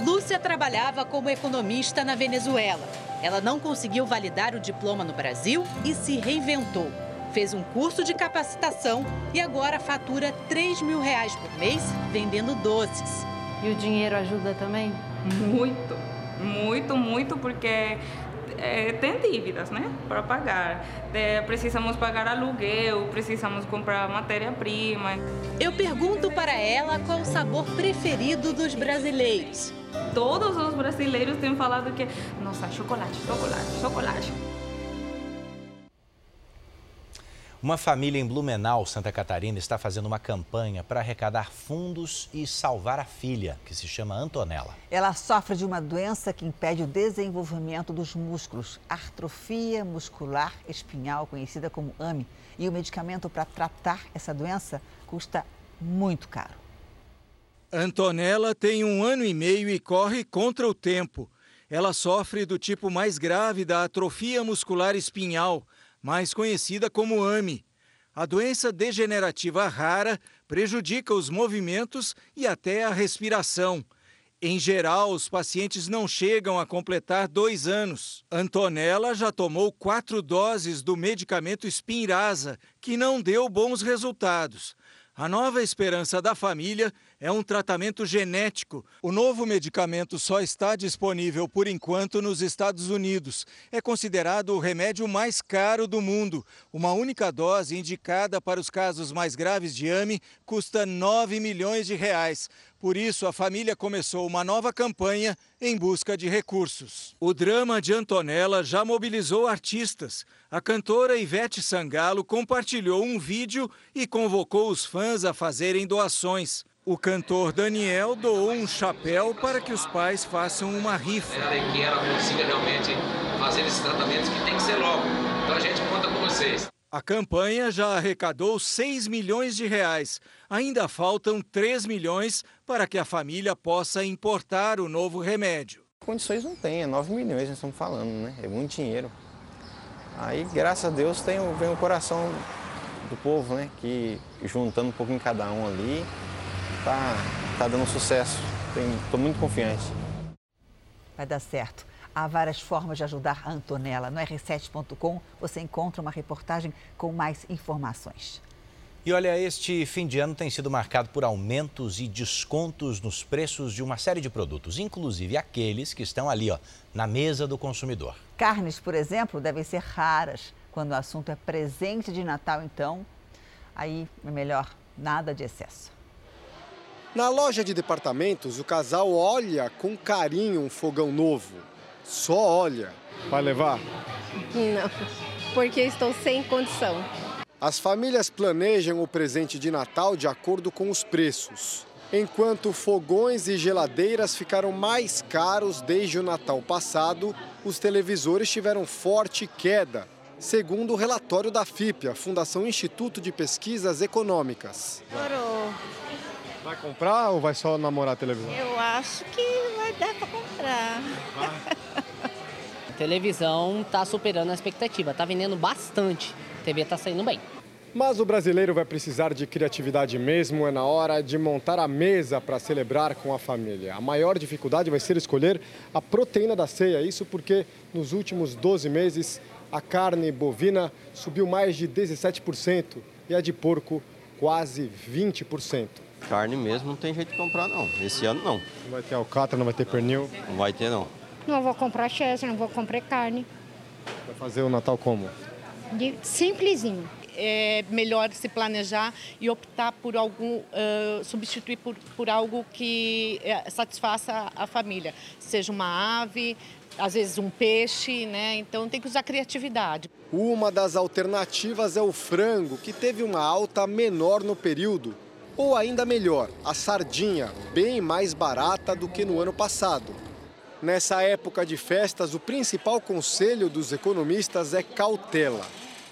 Lúcia trabalhava como economista na Venezuela. Ela não conseguiu validar o diploma no Brasil e se reinventou. Fez um curso de capacitação e agora fatura 3 mil reais por mês vendendo doces. E o dinheiro ajuda também? Muito, muito, muito, porque é, tem dívidas, né, para pagar. É, precisamos pagar aluguel, precisamos comprar matéria-prima. Eu pergunto para ela qual o sabor preferido dos brasileiros. Todos os brasileiros têm falado que, nossa, chocolate, chocolate, chocolate. Uma família em Blumenau, Santa Catarina, está fazendo uma campanha para arrecadar fundos e salvar a filha, que se chama Antonella. Ela sofre de uma doença que impede o desenvolvimento dos músculos, atrofia muscular espinhal, conhecida como AME. E o medicamento para tratar essa doença custa muito caro. Antonella tem um ano e meio e corre contra o tempo. Ela sofre do tipo mais grave da atrofia muscular espinhal mais conhecida como AME. A doença degenerativa rara prejudica os movimentos e até a respiração. Em geral, os pacientes não chegam a completar dois anos. Antonella já tomou quatro doses do medicamento Spinraza, que não deu bons resultados. A nova esperança da família é um tratamento genético. O novo medicamento só está disponível por enquanto nos Estados Unidos. É considerado o remédio mais caro do mundo. Uma única dose indicada para os casos mais graves de AME custa 9 milhões de reais. Por isso, a família começou uma nova campanha em busca de recursos. O drama de Antonella já mobilizou artistas. A cantora Ivete Sangalo compartilhou um vídeo e convocou os fãs a fazerem doações. O cantor Daniel doou um chapéu para que os pais façam uma rifa. Para que ela consiga realmente fazer esses tratamentos que tem que ser logo. Então a gente conta com vocês. A campanha já arrecadou 6 milhões de reais. Ainda faltam 3 milhões para que a família possa importar o novo remédio. Condições não tem, é 9 milhões nós estamos falando, né? É muito dinheiro. Aí, graças a Deus, tem, vem o coração do povo, né? Que juntando um pouquinho cada um ali, tá, tá dando sucesso. Estou muito confiante. Vai dar certo. Há várias formas de ajudar a Antonella. No r7.com você encontra uma reportagem com mais informações. E olha, este fim de ano tem sido marcado por aumentos e descontos nos preços de uma série de produtos, inclusive aqueles que estão ali, ó, na mesa do consumidor. Carnes, por exemplo, devem ser raras. Quando o assunto é presente de Natal, então, aí é melhor nada de excesso. Na loja de departamentos, o casal olha com carinho um fogão novo. Só olha. Vai levar? Não, porque estou sem condição. As famílias planejam o presente de Natal de acordo com os preços. Enquanto fogões e geladeiras ficaram mais caros desde o Natal passado, os televisores tiveram forte queda, segundo o relatório da FIP, a Fundação Instituto de Pesquisas Econômicas. Parou. Vai comprar ou vai só namorar a televisão? Eu acho que vai dar para comprar. A televisão está superando a expectativa, está vendendo bastante. A TV está saindo bem. Mas o brasileiro vai precisar de criatividade mesmo, é na hora de montar a mesa para celebrar com a família. A maior dificuldade vai ser escolher a proteína da ceia, isso porque nos últimos 12 meses a carne bovina subiu mais de 17% e a de porco quase 20%. Carne mesmo não tem jeito de comprar não, esse ano não. Não vai ter alcatra, não vai ter pernil? Não vai ter não. Não vou comprar chester, não vou comprar carne. Vai fazer o Natal como? De, simplesinho é melhor se planejar e optar por algum, uh, substituir por, por algo que satisfaça a família, seja uma ave, às vezes um peixe, né? Então tem que usar criatividade. Uma das alternativas é o frango, que teve uma alta menor no período. Ou ainda melhor, a sardinha, bem mais barata do que no ano passado. Nessa época de festas, o principal conselho dos economistas é cautela.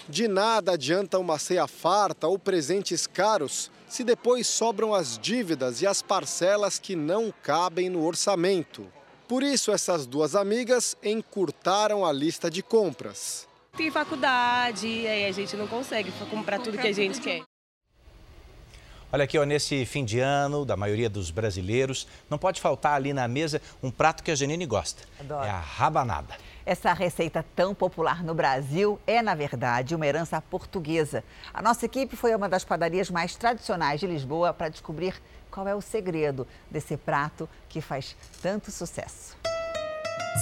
De nada adianta uma ceia farta ou presentes caros se depois sobram as dívidas e as parcelas que não cabem no orçamento. Por isso, essas duas amigas encurtaram a lista de compras. Tem faculdade, aí a gente não consegue comprar tudo que a gente quer. Olha aqui, ó, nesse fim de ano, da maioria dos brasileiros, não pode faltar ali na mesa um prato que a Janine gosta. Adoro. É a rabanada. Essa receita tão popular no Brasil é, na verdade, uma herança portuguesa. A nossa equipe foi a uma das padarias mais tradicionais de Lisboa para descobrir qual é o segredo desse prato que faz tanto sucesso.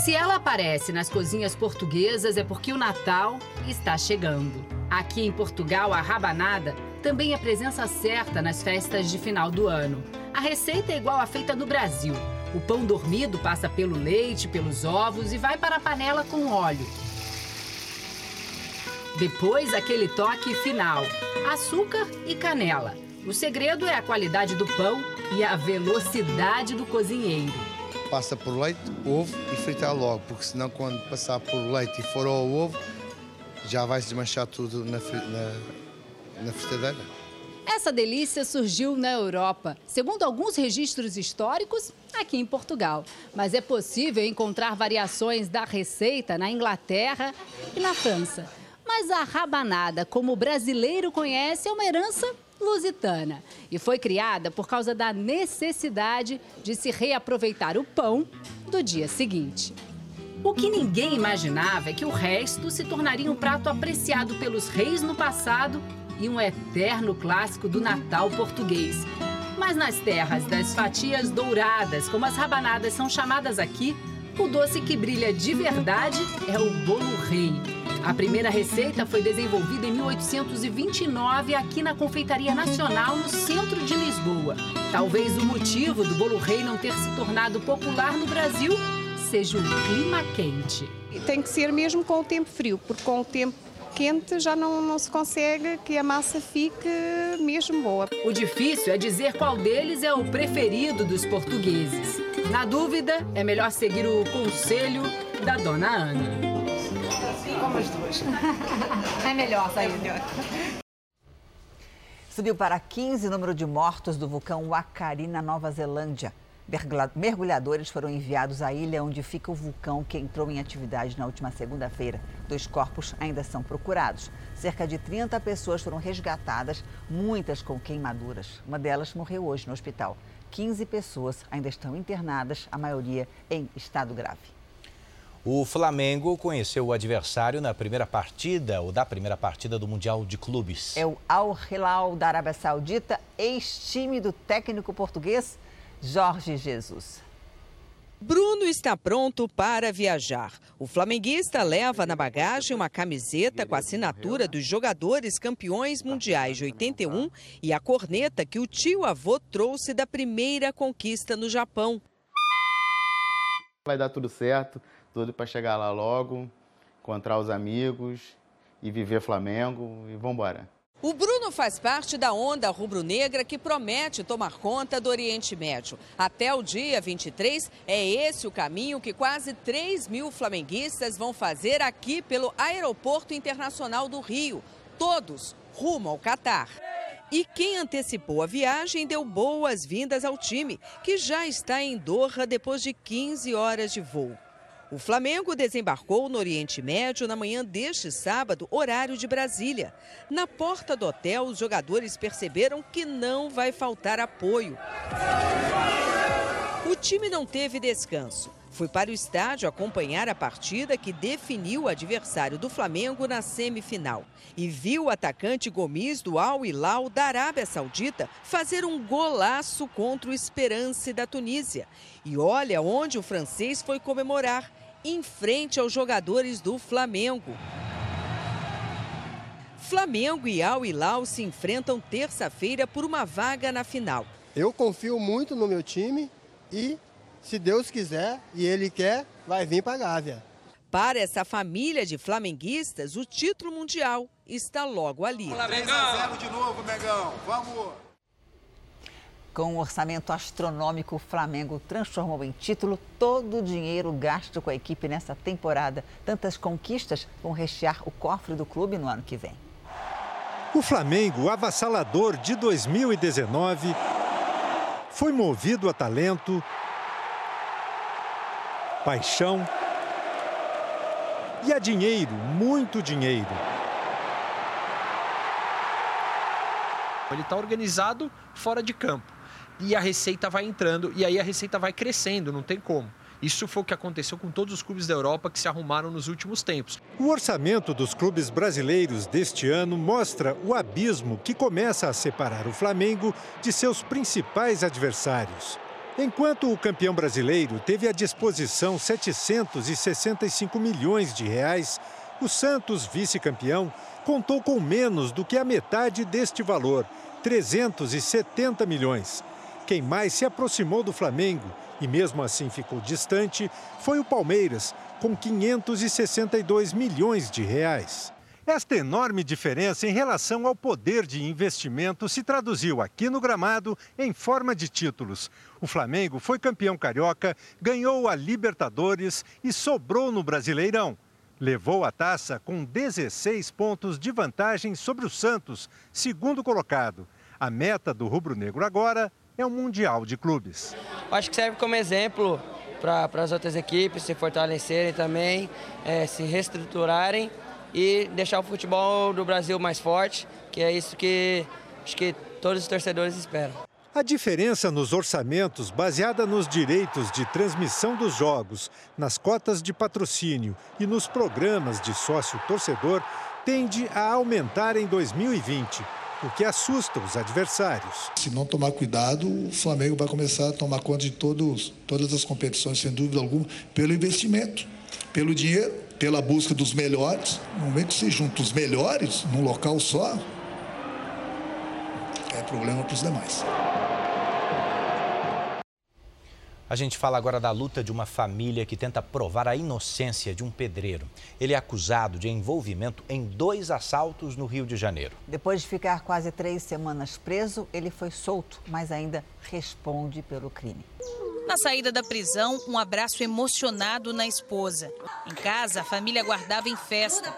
Se ela aparece nas cozinhas portuguesas é porque o Natal está chegando. Aqui em Portugal, a rabanada também é presença certa nas festas de final do ano. A receita é igual à feita no Brasil. O pão dormido passa pelo leite, pelos ovos e vai para a panela com óleo. Depois, aquele toque final: açúcar e canela. O segredo é a qualidade do pão e a velocidade do cozinheiro. Passa por leite, ovo e fritar logo, porque senão, quando passar por leite e for ao ovo, já vai se desmanchar tudo na, na, na fritadeira. Essa delícia surgiu na Europa, segundo alguns registros históricos, aqui em Portugal. Mas é possível encontrar variações da receita na Inglaterra e na França. Mas a rabanada, como o brasileiro conhece, é uma herança lusitana e foi criada por causa da necessidade de se reaproveitar o pão do dia seguinte. O que ninguém imaginava é que o resto se tornaria um prato apreciado pelos reis no passado e um eterno clássico do Natal português. Mas nas terras das fatias douradas, como as rabanadas são chamadas aqui, o doce que brilha de verdade é o bolo rei. A primeira receita foi desenvolvida em 1829 aqui na Confeitaria Nacional, no centro de Lisboa. Talvez o motivo do bolo rei não ter se tornado popular no Brasil seja o clima quente. Tem que ser mesmo com o tempo frio, porque com o tempo quente já não, não se consegue que a massa fique mesmo boa. O difícil é dizer qual deles é o preferido dos portugueses. Na dúvida, é melhor seguir o conselho da dona Ana. Como as duas. É melhor sair. É melhor. Subiu para 15 o número de mortos do vulcão Wakari na Nova Zelândia. Mergulhadores foram enviados à ilha onde fica o vulcão que entrou em atividade na última segunda-feira. Dois corpos ainda são procurados. Cerca de 30 pessoas foram resgatadas, muitas com queimaduras. Uma delas morreu hoje no hospital. 15 pessoas ainda estão internadas, a maioria em estado grave. O Flamengo conheceu o adversário na primeira partida, ou da primeira partida do Mundial de Clubes. É o Al Hilal da Arábia Saudita, ex-time do técnico português Jorge Jesus. Bruno está pronto para viajar. O flamenguista leva na bagagem uma camiseta com a assinatura dos jogadores campeões mundiais de 81 e a corneta que o tio-avô trouxe da primeira conquista no Japão. Vai dar tudo certo, tudo para chegar lá logo, encontrar os amigos e viver Flamengo e vamos embora. O Bruno faz parte da onda rubro-negra que promete tomar conta do Oriente Médio. Até o dia 23, é esse o caminho que quase 3 mil flamenguistas vão fazer aqui pelo Aeroporto Internacional do Rio. Todos rumo ao Catar. E quem antecipou a viagem deu boas-vindas ao time, que já está em Doha depois de 15 horas de voo. O Flamengo desembarcou no Oriente Médio na manhã deste sábado, horário de Brasília. Na porta do hotel, os jogadores perceberam que não vai faltar apoio. O time não teve descanso. Foi para o estádio acompanhar a partida que definiu o adversário do Flamengo na semifinal. E viu o atacante Gomes do Al Hilal da Arábia Saudita fazer um golaço contra o Esperance da Tunísia. E olha onde o francês foi comemorar em frente aos jogadores do Flamengo. Flamengo e Al Hilal se enfrentam terça-feira por uma vaga na final. Eu confio muito no meu time e, se Deus quiser e Ele quer, vai vir para a Gávea. Para essa família de flamenguistas, o título mundial está logo ali. 3 a 0 de novo, Megão. Vamos! Com um orçamento astronômico, o Flamengo transformou em título todo o dinheiro gasto com a equipe nessa temporada. Tantas conquistas vão rechear o cofre do clube no ano que vem. O Flamengo, avassalador de 2019, foi movido a talento, paixão e a dinheiro, muito dinheiro. Ele está organizado fora de campo e a receita vai entrando e aí a receita vai crescendo, não tem como. Isso foi o que aconteceu com todos os clubes da Europa que se arrumaram nos últimos tempos. O orçamento dos clubes brasileiros deste ano mostra o abismo que começa a separar o Flamengo de seus principais adversários. Enquanto o campeão brasileiro teve à disposição 765 milhões de reais, o Santos, vice-campeão, contou com menos do que a metade deste valor, 370 milhões. Quem mais se aproximou do Flamengo e mesmo assim ficou distante foi o Palmeiras, com 562 milhões de reais. Esta enorme diferença em relação ao poder de investimento se traduziu aqui no gramado em forma de títulos. O Flamengo foi campeão carioca, ganhou a Libertadores e sobrou no Brasileirão. Levou a taça com 16 pontos de vantagem sobre o Santos, segundo colocado. A meta do rubro-negro agora é o Mundial de Clubes. Acho que serve como exemplo para as outras equipes se fortalecerem também, é, se reestruturarem e deixar o futebol do Brasil mais forte, que é isso que acho que todos os torcedores esperam. A diferença nos orçamentos, baseada nos direitos de transmissão dos jogos, nas cotas de patrocínio e nos programas de sócio-torcedor, tende a aumentar em 2020, o que assusta os adversários. Se não tomar cuidado, o Flamengo vai começar a tomar conta de todos, todas as competições, sem dúvida alguma, pelo investimento, pelo dinheiro, pela busca dos melhores. No momento que se junta os melhores num local só, é problema para os demais. A gente fala agora da luta de uma família que tenta provar a inocência de um pedreiro. Ele é acusado de envolvimento em dois assaltos no Rio de Janeiro. Depois de ficar quase três semanas preso, ele foi solto, mas ainda responde pelo crime. Na saída da prisão, um abraço emocionado na esposa. Em casa, a família guardava em festa.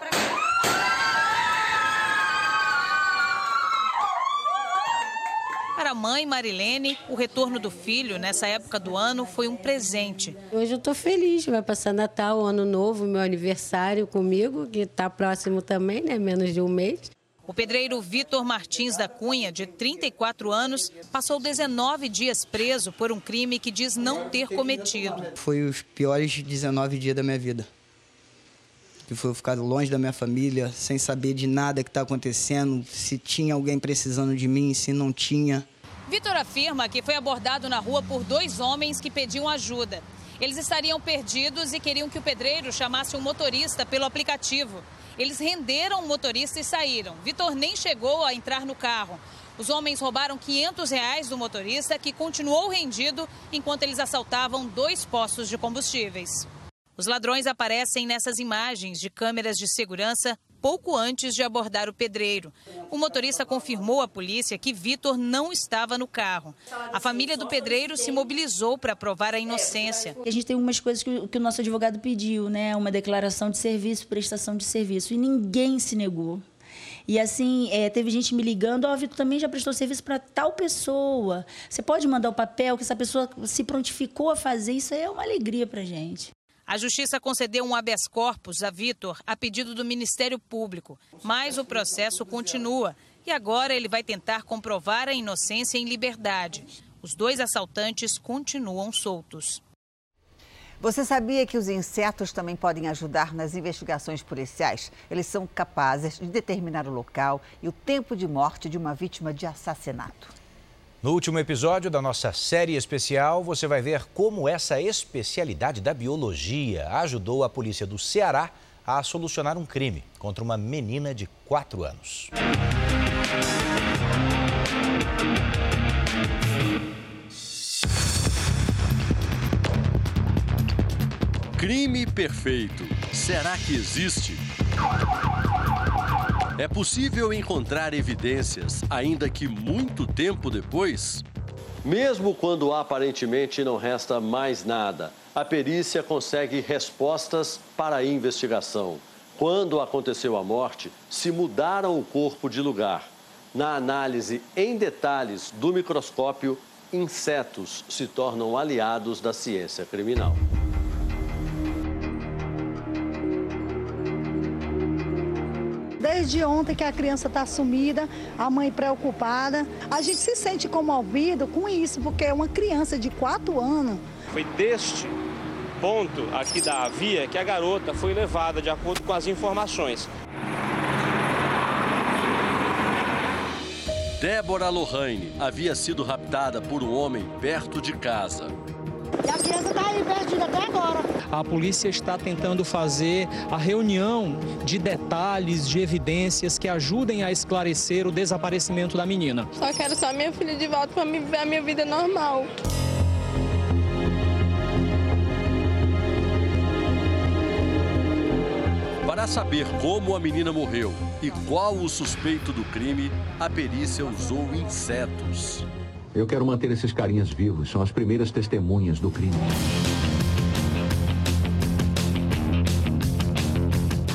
Para a mãe Marilene, o retorno do filho nessa época do ano foi um presente. Hoje eu estou feliz, vai passar Natal, Ano Novo, meu aniversário comigo, que está próximo também, né? Menos de um mês. O pedreiro Vitor Martins da Cunha, de 34 anos, passou 19 dias preso por um crime que diz não ter cometido. Foi os piores 19 dias da minha vida. Foi ficar longe da minha família, sem saber de nada que está acontecendo, se tinha alguém precisando de mim, se não tinha. Vitor afirma que foi abordado na rua por dois homens que pediam ajuda. Eles estariam perdidos e queriam que o pedreiro chamasse um motorista pelo aplicativo. Eles renderam o motorista e saíram. Vitor nem chegou a entrar no carro. Os homens roubaram 500 reais do motorista, que continuou rendido enquanto eles assaltavam dois postos de combustíveis. Os ladrões aparecem nessas imagens de câmeras de segurança pouco antes de abordar o pedreiro. O motorista confirmou à polícia que Vitor não estava no carro. A família do pedreiro se mobilizou para provar a inocência. A gente tem algumas coisas que, que o nosso advogado pediu, né? Uma declaração de serviço, prestação de serviço, e ninguém se negou. E assim, é, teve gente me ligando, ó, oh, Vitor também já prestou serviço para tal pessoa. Você pode mandar o papel que essa pessoa se prontificou a fazer, isso é uma alegria para gente. A Justiça concedeu um habeas corpus a Vitor a pedido do Ministério Público, mas o processo continua e agora ele vai tentar comprovar a inocência em liberdade. Os dois assaltantes continuam soltos. Você sabia que os insetos também podem ajudar nas investigações policiais? Eles são capazes de determinar o local e o tempo de morte de uma vítima de assassinato. No último episódio da nossa série especial, você vai ver como essa especialidade da biologia ajudou a polícia do Ceará a solucionar um crime contra uma menina de 4 anos. Crime perfeito. Será que existe? É possível encontrar evidências, ainda que muito tempo depois? Mesmo quando aparentemente não resta mais nada, a perícia consegue respostas para a investigação. Quando aconteceu a morte, se mudaram o corpo de lugar. Na análise em detalhes do microscópio, insetos se tornam aliados da ciência criminal. Desde ontem que a criança está sumida, a mãe preocupada. A gente se sente comovido com isso, porque é uma criança de 4 anos. Foi deste ponto aqui da via que a garota foi levada, de acordo com as informações. Débora Lohane havia sido raptada por um homem perto de casa. E a criança está aí perdida até agora. A polícia está tentando fazer a reunião de detalhes, de evidências que ajudem a esclarecer o desaparecimento da menina. Só quero só minha filha de volta para viver a minha vida normal. Para saber como a menina morreu e qual o suspeito do crime, a perícia usou insetos. Eu quero manter esses carinhas vivos, são as primeiras testemunhas do crime.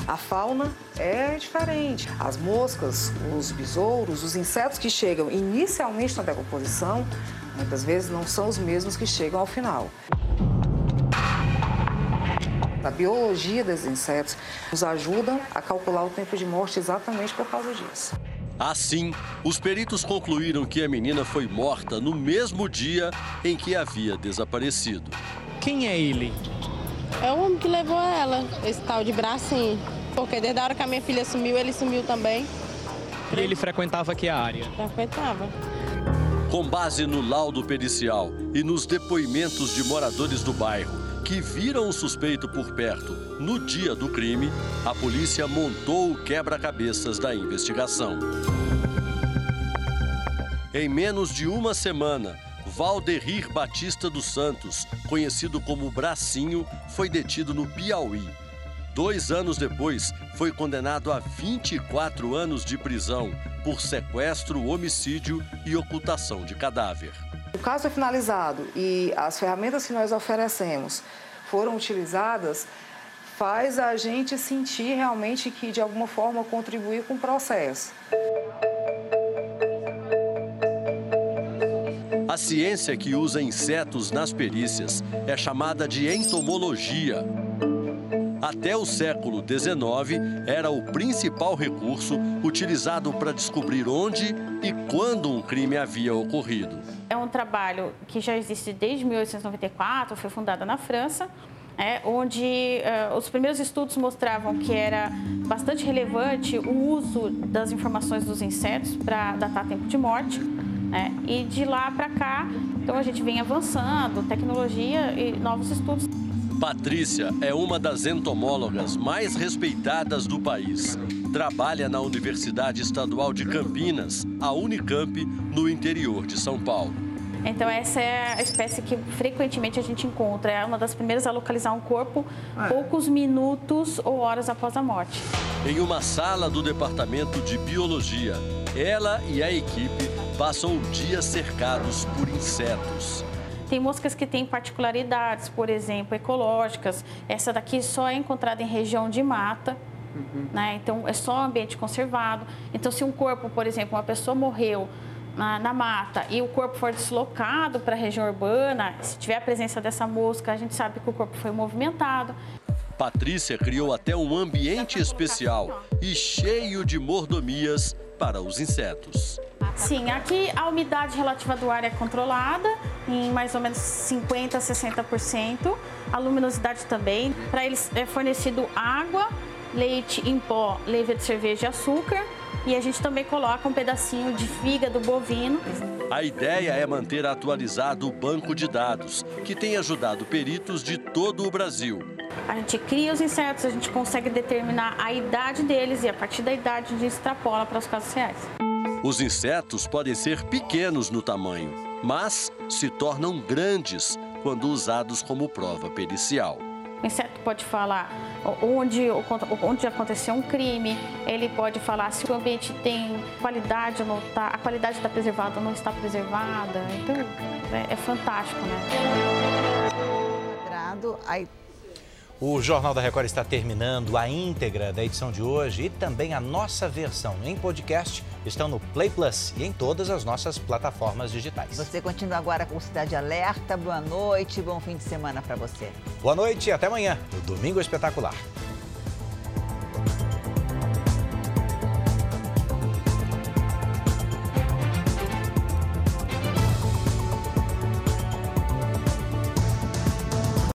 A fauna é diferente. As moscas, os besouros, os insetos que chegam inicialmente na decomposição, muitas vezes não são os mesmos que chegam ao final. A biologia dos insetos nos ajuda a calcular o tempo de morte exatamente por causa disso. Assim, os peritos concluíram que a menina foi morta no mesmo dia em que havia desaparecido. Quem é ele? É o homem que levou ela, esse tal de bracinho. Porque desde a hora que a minha filha sumiu, ele sumiu também. E ele frequentava aqui a área? Frequentava. Com base no laudo pericial e nos depoimentos de moradores do bairro que viram o suspeito por perto no dia do crime, a polícia montou o quebra-cabeças da investigação. Em menos de uma semana, Valderir Batista dos Santos, conhecido como Bracinho, foi detido no Piauí. Dois anos depois, foi condenado a 24 anos de prisão por sequestro, homicídio e ocultação de cadáver. O caso é finalizado e as ferramentas que nós oferecemos foram utilizadas, faz a gente sentir realmente que de alguma forma contribuir com o processo. A ciência que usa insetos nas perícias é chamada de entomologia. Até o século XIX, era o principal recurso utilizado para descobrir onde e quando um crime havia ocorrido. É um trabalho que já existe desde 1894, foi fundada na França, é, onde uh, os primeiros estudos mostravam que era bastante relevante o uso das informações dos insetos para datar tempo de morte. Né? E de lá para cá, então a gente vem avançando, tecnologia e novos estudos. Patrícia é uma das entomólogas mais respeitadas do país. Trabalha na Universidade Estadual de Campinas, a Unicamp, no interior de São Paulo. Então, essa é a espécie que frequentemente a gente encontra. É uma das primeiras a localizar um corpo poucos minutos ou horas após a morte. Em uma sala do Departamento de Biologia, ela e a equipe passam o dia cercados por insetos. Tem moscas que têm particularidades, por exemplo, ecológicas. Essa daqui só é encontrada em região de mata, uhum. né? então é só ambiente conservado. Então, se um corpo, por exemplo, uma pessoa morreu na, na, mata e o corpo for deslocado para a região urbana, se tiver a presença dessa mosca, a gente sabe que o corpo foi movimentado. Patrícia criou até um ambiente especial e cheio de mordomias para os insetos. Sim, aqui a umidade relativa do ar é controlada em mais ou menos 50% a 60%. A luminosidade também. Para eles é fornecido água, leite em pó, leva de cerveja e açúcar. E a gente também coloca um pedacinho de fígado bovino. A ideia é manter atualizado o banco de dados, que tem ajudado peritos de todo o Brasil. A gente cria os insetos, a gente consegue determinar a idade deles e a partir da idade a gente extrapola para os casos reais. Os insetos podem ser pequenos no tamanho, mas se tornam grandes quando usados como prova pericial. O inseto pode falar onde, onde aconteceu um crime, ele pode falar se o ambiente tem qualidade ou não está, a qualidade está preservada ou não está preservada. Então, é, é fantástico, né? Aí o Jornal da Record está terminando. A íntegra da edição de hoje e também a nossa versão em podcast estão no Play Plus e em todas as nossas plataformas digitais. Você continua agora com Cidade Alerta. Boa noite, bom fim de semana para você. Boa noite e até amanhã, no Domingo Espetacular.